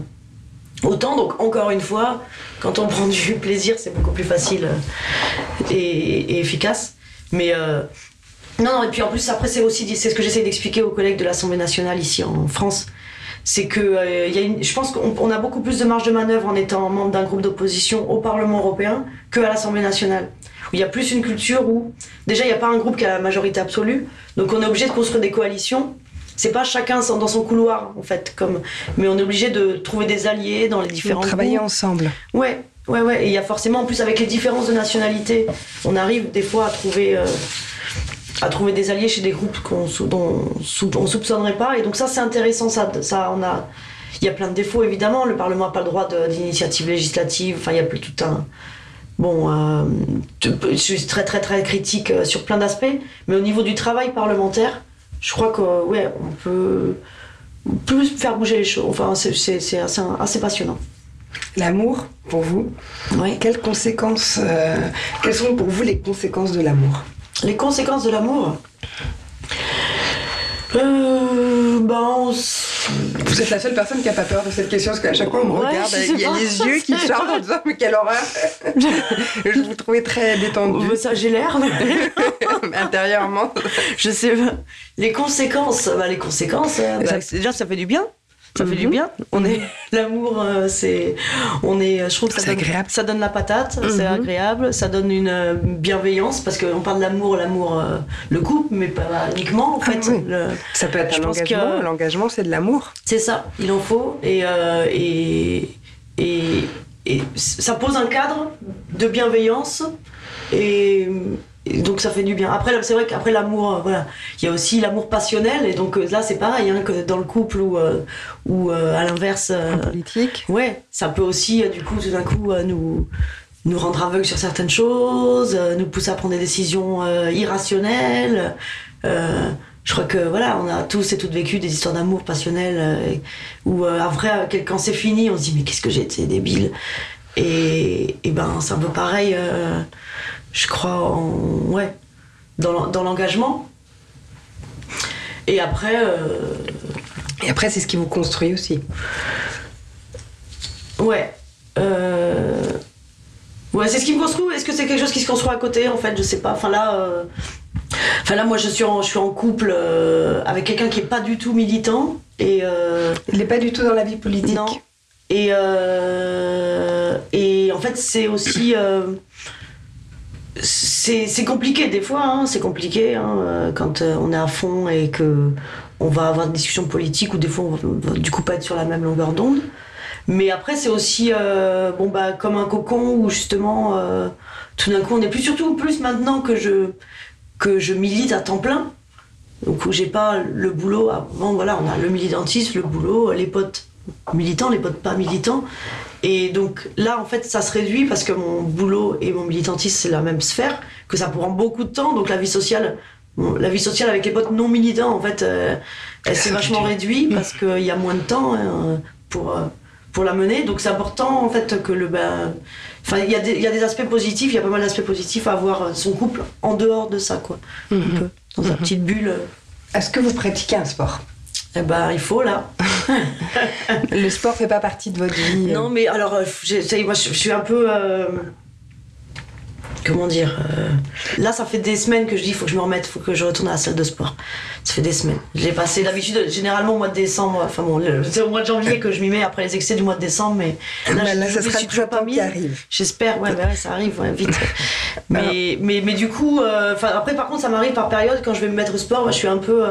autant. Donc encore une fois, quand on prend du plaisir, c'est beaucoup plus facile euh, et, efficace. Mais euh, non, non, et puis en plus après c'est aussi c'est ce que j'essaie d'expliquer aux collègues de l'Assemblée nationale ici en France. C'est que euh, y a une, je pense qu'on on a beaucoup plus de marge de manœuvre en étant membre d'un groupe d'opposition au Parlement européen que à l'Assemblée nationale. Où il y a plus une culture où déjà il n'y a pas un groupe qui a la majorité absolue, donc on est obligé de construire des coalitions. C'est pas chacun dans son couloir en fait, comme, mais on est obligé de trouver des alliés dans les différents Travailler groupes. ensemble. Ouais, ouais, ouais. Et il y a forcément, en plus, avec les différences de nationalité, on arrive des fois à trouver, euh, à trouver des alliés chez des groupes qu'on dont on soupçonnerait pas. Et donc ça, c'est intéressant. Ça, ça, on a. Il y a plein de défauts, évidemment. Le Parlement n'a pas le droit d'initiative législative. Enfin, il y a plus tout un. Bon, euh, je suis très, très, très critique euh, sur plein d'aspects. Mais au niveau du travail parlementaire, je crois que, ouais, on peut plus faire bouger les choses. Enfin, c'est- assez, assez passionnant. L'amour, pour vous, Ouais. quelles conséquences, euh, quelles sont pour vous les conséquences de l'amour? Les conséquences de l'amour? Euh, ben, on Vous êtes la seule personne qui a pas peur de cette question parce qu'à chaque fois on me Ouais, regarde, il y a les yeux qui sortent en disant mais quelle horreur Je vous trouvais très détendue Oh, ça j'ai l'air, intérieurement. je sais pas. Les conséquences, bah, les conséquences, euh, bah, Ça- déjà ça fait du bien. Ça fait du Mhm. bien. On est l'amour, euh, c'est, on est, je trouve que ça C'est donne, agréable. ça donne la patate, c'est Mhm. agréable, ça donne une euh, bienveillance parce qu'on parle de l'amour, l'amour, euh, le couple, mais pas uniquement en Ah fait. oui. Le- Ça peut être un engagement. que- L'engagement, c'est de l'amour. C'est ça, il en faut. Et, euh, et, et, et ça pose un cadre de bienveillance et, donc ça fait du bien. Après, c'est vrai qu'après l'amour, euh, voilà, il y a aussi l'amour passionnel, et donc euh, là c'est pareil, hein, que dans le couple ou, euh, ou à l'inverse. politique. Ouais, ça peut aussi, du coup, tout d'un coup, nous nous rendre aveugles sur certaines choses, nous pousser à prendre des décisions irrationnelles. je crois que voilà, on a tous et toutes vécu des histoires d'amour passionnel où après, quand c'est fini, on se dit mais qu'est-ce que j'ai été débile. Et, et ben c'est un peu pareil je crois, en, ouais, dans, l'engagement. Et après. Euh, Et après, c'est ce qui vous construit aussi. Ouais. Euh, ouais, c'est ce qui me construit. Est-ce que c'est quelque chose qui se construit à côté En fait, je sais pas. Enfin là. Euh, enfin là, moi, je suis en, je suis en couple avec quelqu'un qui est pas du tout militant et. Il n'est pas du tout dans la vie politique. Non. Et et en fait, c'est aussi c'est compliqué des fois, hein, c'est compliqué hein, euh, quand euh, on est à fond et que on va avoir des discussions politiques ou des fois on va, du coup pas être sur la même longueur d'onde. Mais après c'est aussi euh, bon bah comme un cocon où justement tout d'un coup on est plus surtout plus maintenant que je que je milite à temps plein. Donc où j'ai pas le boulot avant voilà on a le militantisme, le boulot, les potes militants, les potes pas militants et donc là, en fait, ça se réduit parce que mon boulot et mon militantisme, c'est la même sphère, que ça prend beaucoup de temps. Donc la vie sociale, la vie sociale avec les potes non militants, en fait, euh, elle s'est vachement réduite parce qu'il y a moins de temps hein, pour, euh, pour la mener. Donc c'est important, en fait, que le. Ben, enfin, il y, a des, y a des aspects positifs, il y a pas mal d'aspects positifs à avoir son couple en dehors de ça, quoi. Un mhm. peu, dans sa mhm. petite bulle. Est-ce que vous pratiquez un sport? Eh ben, il faut là. le sport fait pas partie de votre vie. Euh. Non, mais alors, euh, moi, je, suis un peu. Euh, comment dire Là, ça fait des semaines que je dis, il faut que je me remette, il faut que je retourne à la salle de sport. Ça fait des semaines. Je l'ai passé d'habitude, généralement au mois de décembre. Enfin bon, c'est au mois de janvier que je m'y mets après les excès du mois de décembre, mais là, là, ça sera toujours pas mis. J'espère, ouais, ouais, ça arrive vite. mais, mais, mais, du coup, après, par contre, ça m'arrive par période quand je vais me mettre au sport, je suis un peu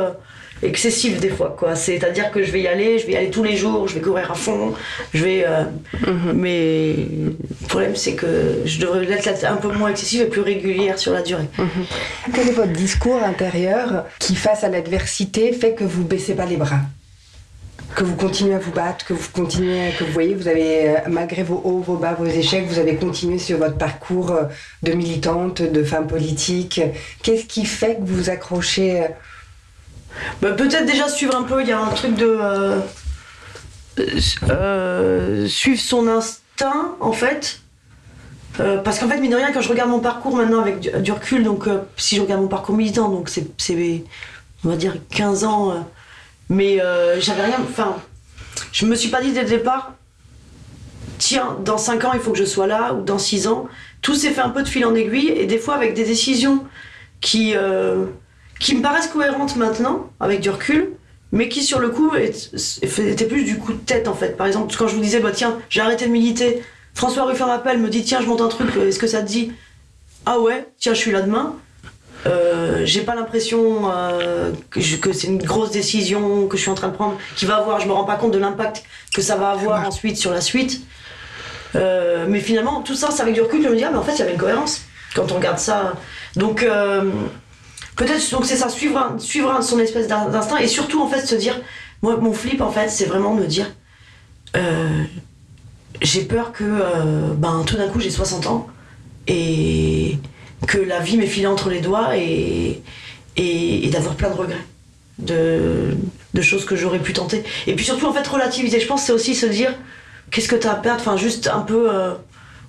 excessif des fois quoi c'est à dire que je vais y aller je vais y aller tous les jours je vais courir à fond je vais euh, mhm. mais le problème c'est que je devrais être un peu moins excessive et plus régulière sur la durée mhm. quel est votre discours intérieur qui face à l'adversité fait que vous baissez pas les bras? Que vous continuez à vous battre, que vous continuez, que vous voyez, vous avez, euh, malgré vos hauts, vos bas, vos échecs, vous avez continué sur votre parcours euh, de militante, de femme politique. Qu'est-ce qui fait que vous vous accrochez bah, peut-être déjà suivre un peu, il y a un truc de. Euh, euh, suivre son instinct, en fait. Euh, parce qu'en fait, mine de rien, quand je regarde mon parcours maintenant avec du, recul, donc si je regarde mon parcours militant, donc c'est, on va dire, 15 ans, mais j'avais rien. Enfin, je me suis pas dit dès le départ, tiens, dans 5 ans, il faut que je sois là, ou dans 6 ans. Tout s'est fait un peu de fil en aiguille, et des fois avec des décisions qui qui me paraissent cohérentes maintenant, avec du recul, mais qui sur le coup étaient plus du coup de tête en fait. Par exemple, quand je vous disais, bah tiens, j'ai arrêté de militer, François Ruffin m'appelle, me dit, tiens, je monte un truc, est-ce que ça te dit? Ah ouais, tiens, je suis là demain. Euh, j'ai pas l'impression euh, que, c'est une grosse décision que je suis en train de prendre qui va avoir, je me rends pas compte de l'impact que ça va avoir ensuite sur la suite. Euh, mais finalement, tout ça, c'est avec du recul, je me dis, ah, mais en fait, il y avait une cohérence quand on regarde ça. Donc, Peut-être, donc c'est ça, suivre, suivre son espèce d'instinct et surtout en fait se dire, moi mon flip en fait c'est vraiment me dire, euh, j'ai peur que euh, ben, tout d'un coup j'ai 60 ans et que la vie m'est filée entre les doigts et, et, d'avoir plein de regrets. De, de choses que j'aurais pu tenter. Et puis surtout, en fait, relativiser. Je pense c'est aussi se dire qu'est-ce que tu as à perdre? Enfin, juste un peu. Euh,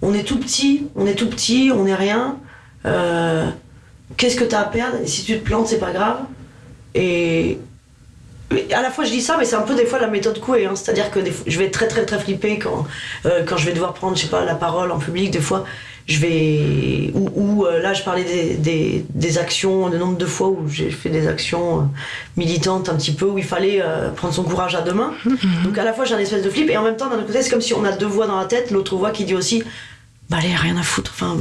on est tout petit, on est tout petit, on est rien qu'est-ce que tu as à perdre Et si tu te plantes, c'est pas grave. Et à la fois je dis ça, mais c'est un peu des fois la méthode Coué. Hein. C'est-à-dire que je vais être très très très flippé quand, euh, quand je vais devoir prendre, je sais pas, la parole en public. Des fois, je vais. Ou, euh, là, je parlais des, des, actions, le nombre de fois où j'ai fait des actions euh, militantes un petit peu, où il fallait prendre son courage à deux mains. Donc à la fois j'ai un espèce de flip, et en même temps, d'un autre côté, c'est comme si on a deux voix dans la tête, l'autre voix qui dit aussi bah allez, rien à foutre. Enfin,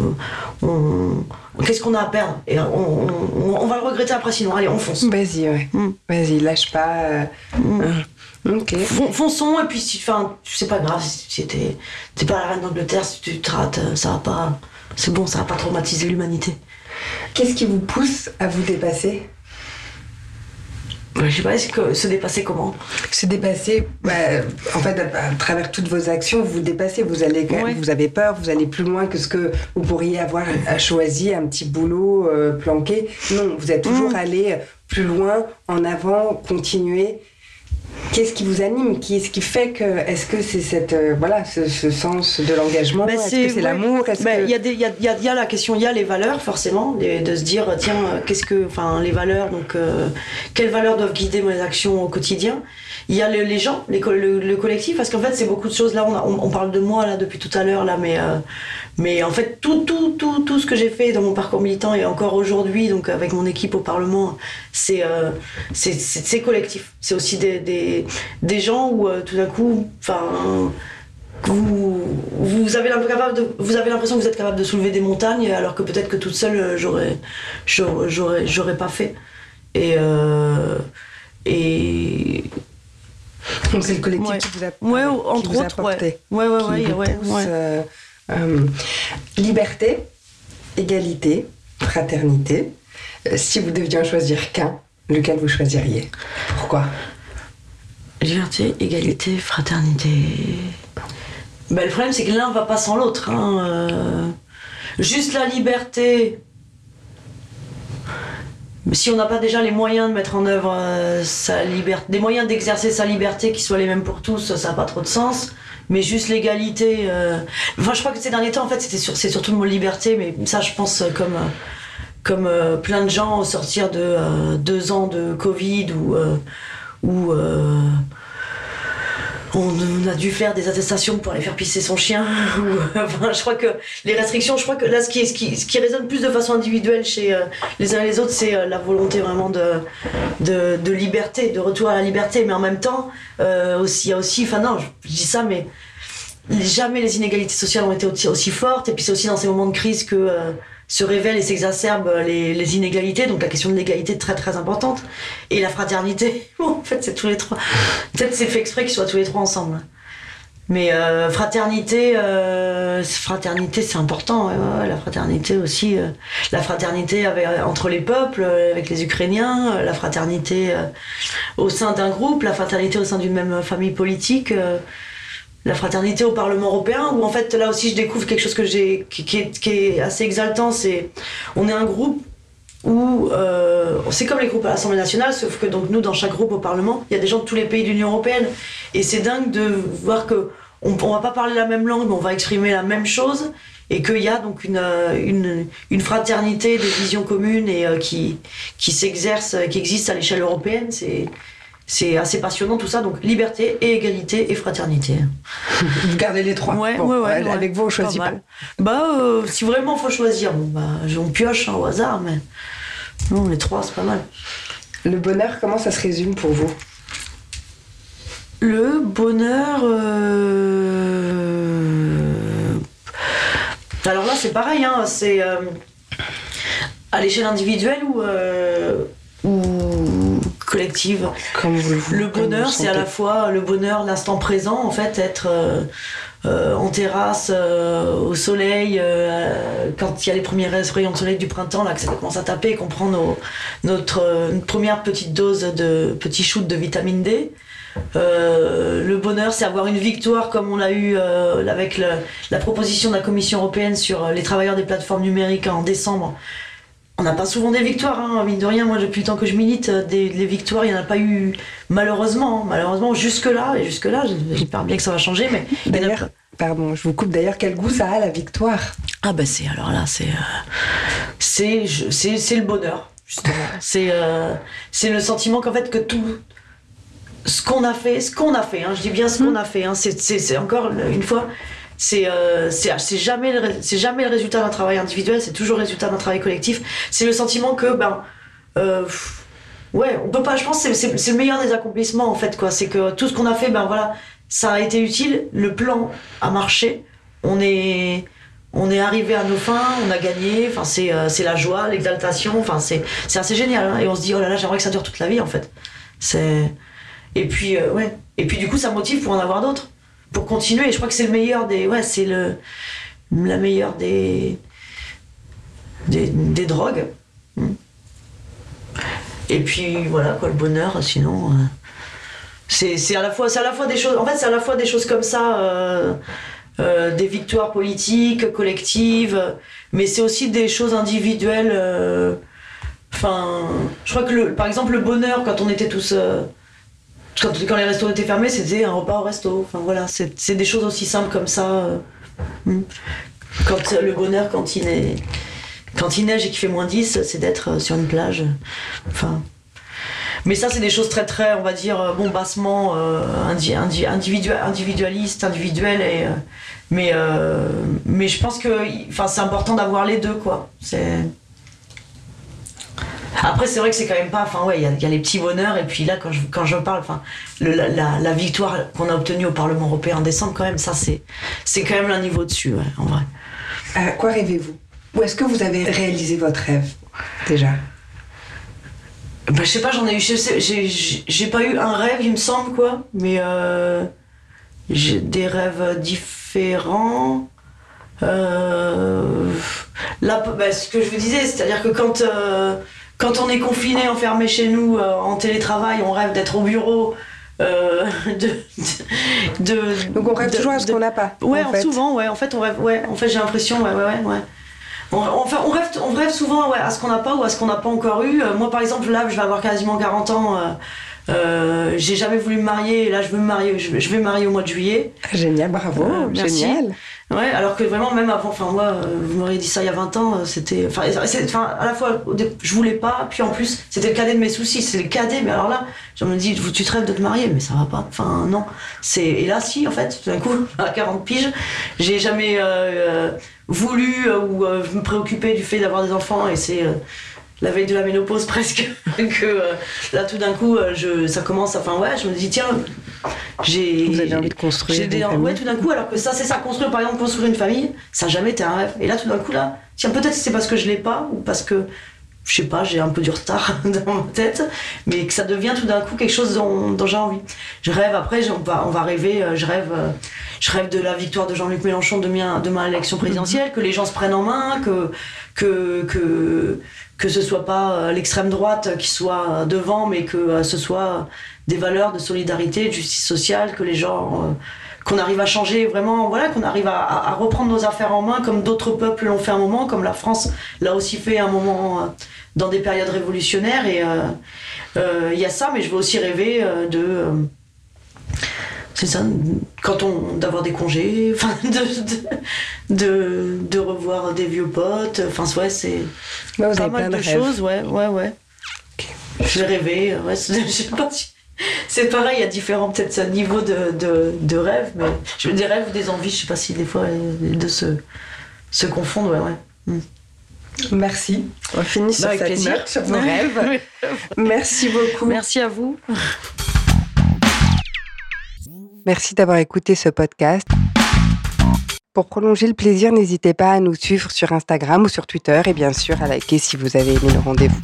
qu'est-ce qu'on a à perdre? Et on, va le regretter après, sinon, allez, on fonce. Vas-y, ouais. Mm. Vas-y, lâche pas. Euh, mm. Ok. Fon- Fonçons, et puis, enfin, c'est pas grave, si t'es pas la reine d'Angleterre, si tu te rates, euh, ça va pas. C'est bon, ça va pas traumatiser l'humanité. Qu'est-ce qui vous pousse à vous dépasser? Je sais pas, est-ce que se dépasser comment Se dépasser, bah, en fait, à, à travers toutes vos actions, vous vous dépassez, vous, allez, Ouais. vous avez peur, vous allez plus loin que ce que vous pourriez avoir à choisi, un petit boulot euh, planqué. Non, vous êtes toujours Mm. allé plus loin, en avant, continuer. Qu'est-ce qui vous anime? Qu'est-ce qui fait que. Est-ce que c'est cette, euh, voilà, ce, ce sens de l'engagement? Bah, Est-ce c'est- que c'est ouais. l'amour? Ben, que- Il y, y, y y a la question, il y a les valeurs forcément, les- de se dire tiens, euh, qu'est-ce que, enfin les valeurs, donc euh, quelles valeurs doivent guider mes actions au quotidien? Il y a le- les gens, les le, le collectif, parce qu'en fait c'est beaucoup de choses. Là, on, a- on, parle de moi là depuis tout à l'heure là, mais euh, mais en fait tout tout tout tout ce que j'ai fait dans mon parcours militant et encore aujourd'hui, donc avec mon équipe au Parlement, c'est euh, collectif. C'est aussi des, des gens où euh, tout d'un coup, enfin vous, vous avez l'impression que vous êtes capable de soulever des montagnes alors que peut-être que toute seule j'aurais j'aurais pas fait et Donc c'est le collectif Ouais. qui vous a, Ouais, qui entre vous a autres, porté, ouais ouais qui ouais vous ouais, pousse, ouais. euh, euh, liberté, égalité, fraternité. Euh, si vous deviez en choisir qu'un, lequel vous choisiriez? Pourquoi? Liberté égalité fraternité ben, le problème c'est que l'un va pas sans l'autre hein, euh. juste la liberté si on n'a pas déjà les moyens de mettre en œuvre euh, sa liberté, des moyens d'exercer sa liberté qui soient les mêmes pour tous, ça n'a pas trop de sens. Mais juste l'égalité. euh, Enfin, je crois que ces derniers temps, en fait, c'était sur, c'est surtout le mot liberté, mais ça, je pense, euh, comme, euh, comme plein de gens au sortir de deux ans de Covid ou. euh, on, a dû faire des attestations pour aller faire pisser son chien. enfin, je crois que les restrictions, je crois que là, ce qui, ce qui, ce qui résonne plus de façon individuelle chez euh, les uns et les autres, c'est euh, la volonté vraiment de, de, de liberté, de retour à la liberté. Mais en même temps, euh, aussi, il y a aussi, enfin non, je, je dis ça, mais jamais les inégalités sociales ont été aussi, aussi fortes. Et puis c'est aussi dans ces moments de crise que euh, se révèlent et s'exacerbent les, inégalités. Donc la question de l'égalité est très très importante. Et la fraternité, en fait c'est tous les trois. Peut-être c'est fait exprès qu'ils soient tous les trois ensemble. Mais euh, fraternité, euh, fraternité c'est important. la fraternité aussi, euh, la fraternité entre les peuples, avec les Ukrainiens, la fraternité au sein d'un groupe, la fraternité au sein d'une même famille politique. La fraternité au Parlement européen, où en fait là aussi je découvre quelque chose que j'ai qui, est, assez exaltant, c'est on est un groupe où euh, c'est comme les groupes à l'Assemblée nationale, sauf que donc nous dans chaque groupe au Parlement, il y a des gens de tous les pays de l'Union européenne, et c'est dingue de voir que on, on va pas parler la même langue, mais on va exprimer la même chose, et qu'il y a donc une, euh, une, une fraternité de visions communes et euh, qui, qui s'exerce, qui existe à l'échelle européenne, c'est c'est assez passionnant tout ça, donc liberté et égalité et fraternité. Vous gardez les trois. Ouais, Bon, ouais, ouais, Avec vous, on choisit pas. Bah, euh, si vraiment faut choisir, bon, bah, on pioche hein, au hasard, mais non, les trois, c'est pas mal. Le bonheur, comment ça se résume pour vous? Le bonheur. euh, Alors là, c'est pareil, hein, c'est euh, à l'échelle individuelle ou, euh, ou collective. Comme vous le bonheur, c'est à la fois le bonheur, l'instant présent, en fait, être euh, euh, en terrasse, euh, au soleil, quand il y a les premiers rayons de soleil du printemps, là, que ça commence à taper, qu'on prend nos- notre une première petite dose de petit shoot de vitamine D. Euh, le bonheur, c'est avoir une victoire comme on l'a eu euh, avec le- la proposition de la Commission européenne sur les travailleurs des plateformes numériques en décembre. On n'a pas souvent des victoires, hein, mine de rien. Moi, depuis le temps que je milite, euh, des, les victoires, il n'y en a pas eu, malheureusement. hein. Malheureusement, jusque-là, et jusque-là, j'espère bien que ça va changer, mais. a D'ailleurs, pardon, je vous coupe. D'ailleurs, quel goût ça a la victoire? Ah bah c'est alors là c'est euh, c'est le bonheur justement. c'est euh, c'est le sentiment qu'en fait que tout ce qu'on a fait, ce qu'on a fait, hein, je dis bien ce qu'on a fait, hein, c'est encore une fois c'est euh, c'est c'est jamais le c'est jamais le résultat d'un travail individuel, c'est toujours le résultat d'un travail collectif. C'est le sentiment que ben euh, ouais, on peut pas. Je pense c'est- le meilleur des accomplissements en fait quoi. C'est que tout ce qu'on a fait, ben voilà, ça a été utile. Le plan a marché. On est on est arrivé à nos fins, on a gagné. Enfin c'est euh, la joie, l'exaltation. Enfin c'est assez génial. hein. Et on se dit oh là là, j'aimerais que ça dure toute la vie en fait. Et puis, euh, ouais. Et puis, du coup, ça motive pour en avoir d'autres. Pour continuer. Je crois que c'est le meilleur des. Ouais, c'est le. La meilleure des. Des, drogues. Mm. Et puis, voilà, quoi, le bonheur, sinon. euh, c'est à la fois à la fois des choses en fait c'est à la fois des choses comme ça euh, euh, des victoires politiques collectives mais c'est aussi des choses individuelles enfin je crois que le, par exemple le bonheur quand on était tous quand, les restos étaient fermés c'était un repas au resto enfin voilà c'est des choses aussi simples comme ça euh. Hmm. quand euh, le bonheur quand il neige et qu'il fait moins 10 c'est d'être euh, sur une plage enfin mais ça, c'est des choses très, très, on va dire, euh, bon, bassement euh, indi- indi- individua- individualistes, individuelles. Et, euh, mais, euh, mais je pense que c'est important d'avoir les deux, quoi. C'est... Après, c'est vrai que c'est quand même pas. Enfin, ouais, il y a, il y a les petits bonheurs. Et puis là, quand je, quand je parle, enfin, le- la, la- la victoire qu'on a obtenue au Parlement européen en décembre, quand même, ça, c'est, c'est quand même un niveau dessus, ouais, en vrai. À quoi rêvez-vous? Ou est-ce que vous avez réalisé votre rêve déjà? Bah, je sais pas, j'en ai eu. j'ai pas eu un rêve, il me semble, quoi. Mais euh, j'ai des rêves différents. Euh, là, bah, ce que je vous disais, c'est-à-dire que quand, euh, quand on est confiné, enfermé chez nous, euh, en télétravail, on rêve d'être au bureau. euh, de, de, de- Donc on rêve de- toujours à ce qu'on n'a pas. Ouais, en fait. souvent, ouais. En fait, on rêve, ouais. En fait, j'ai l'impression, ouais, ouais, ouais, ouais. On, enfin, on, rêve, on rêve souvent ouais, à ce qu'on n'a pas ou à ce qu'on n'a pas encore eu. Euh, moi, par exemple, là, je vais avoir quasiment 40 ans. Euh, j'ai jamais voulu me marier. Et là, je veux me marier. Je, vais- je vais me marier au mois de juillet. Génial, bravo, Euh, merci. génial. Ouais, alors que vraiment, même avant, enfin, moi, euh, vous m'auriez dit ça il y a 20 ans, c'était. Enfin, à la fois, je voulais pas, puis en plus, c'était le cadet de mes soucis, c'est le cadet, mais alors là, je me dis, tu te rêves de te marier, mais ça va pas. Enfin, non. C'est... Et là, si, en fait, tout d'un coup, à 40 piges, j'ai jamais euh, voulu ou me préoccuper du fait d'avoir des enfants, et c'est. La veille de la ménopause presque que euh, là tout d'un coup euh, je ça commence enfin ouais je me dis tiens j'ai Vous avez envie de construire des- ouais, tout d'un coup, alors que ça, c'est ça, construire, par exemple, construire une famille, ça n'a jamais été un rêve. Et là, tout d'un coup, là, tiens, peut-être c'est parce que je l'ai pas, ou parce que, je sais pas, j'ai un peu du retard dans ma tête, mais que ça devient tout d'un coup quelque chose dont, dont j'ai envie. Je rêve, après, on va, on va rêver, euh, je rêve, je rêve de la victoire de Jean-Luc Mélenchon demain, demain à l'élection présidentielle, que les gens se prennent en main, que, que, que, que ce soit pas euh, l'extrême droite qui soit devant, mais que euh, ce soit des valeurs de solidarité, de justice sociale, que les gens, euh, qu'on arrive à changer vraiment, voilà, qu'on arrive à, reprendre nos affaires en main comme d'autres peuples l'ont fait un moment, comme la France l'a aussi fait un moment dans des périodes révolutionnaires. Et il y a ça, mais je veux aussi rêver de. C'est ça, quand on d'avoir des congés, enfin de, de, de, de revoir des vieux potes, enfin ouais c'est pas avez mal plein de, de choses, ouais, ouais, ouais. Je vais rêver, ouais, c'est- je sais pas si- C'est pareil, il y a différents peut-être niveaux de, de, de rêves, mais je des rêves ou des envies, je sais pas si des fois euh, deux se, se confondent, ouais, ouais. Merci. On finit sur Bah, avec cette plaisir. note, sur vos rêves. Merci beaucoup. Merci à vous. Merci d'avoir écouté ce podcast. Pour prolonger le plaisir, n'hésitez pas à nous suivre sur Instagram ou sur Twitter et bien sûr à liker si vous avez aimé le rendez-vous.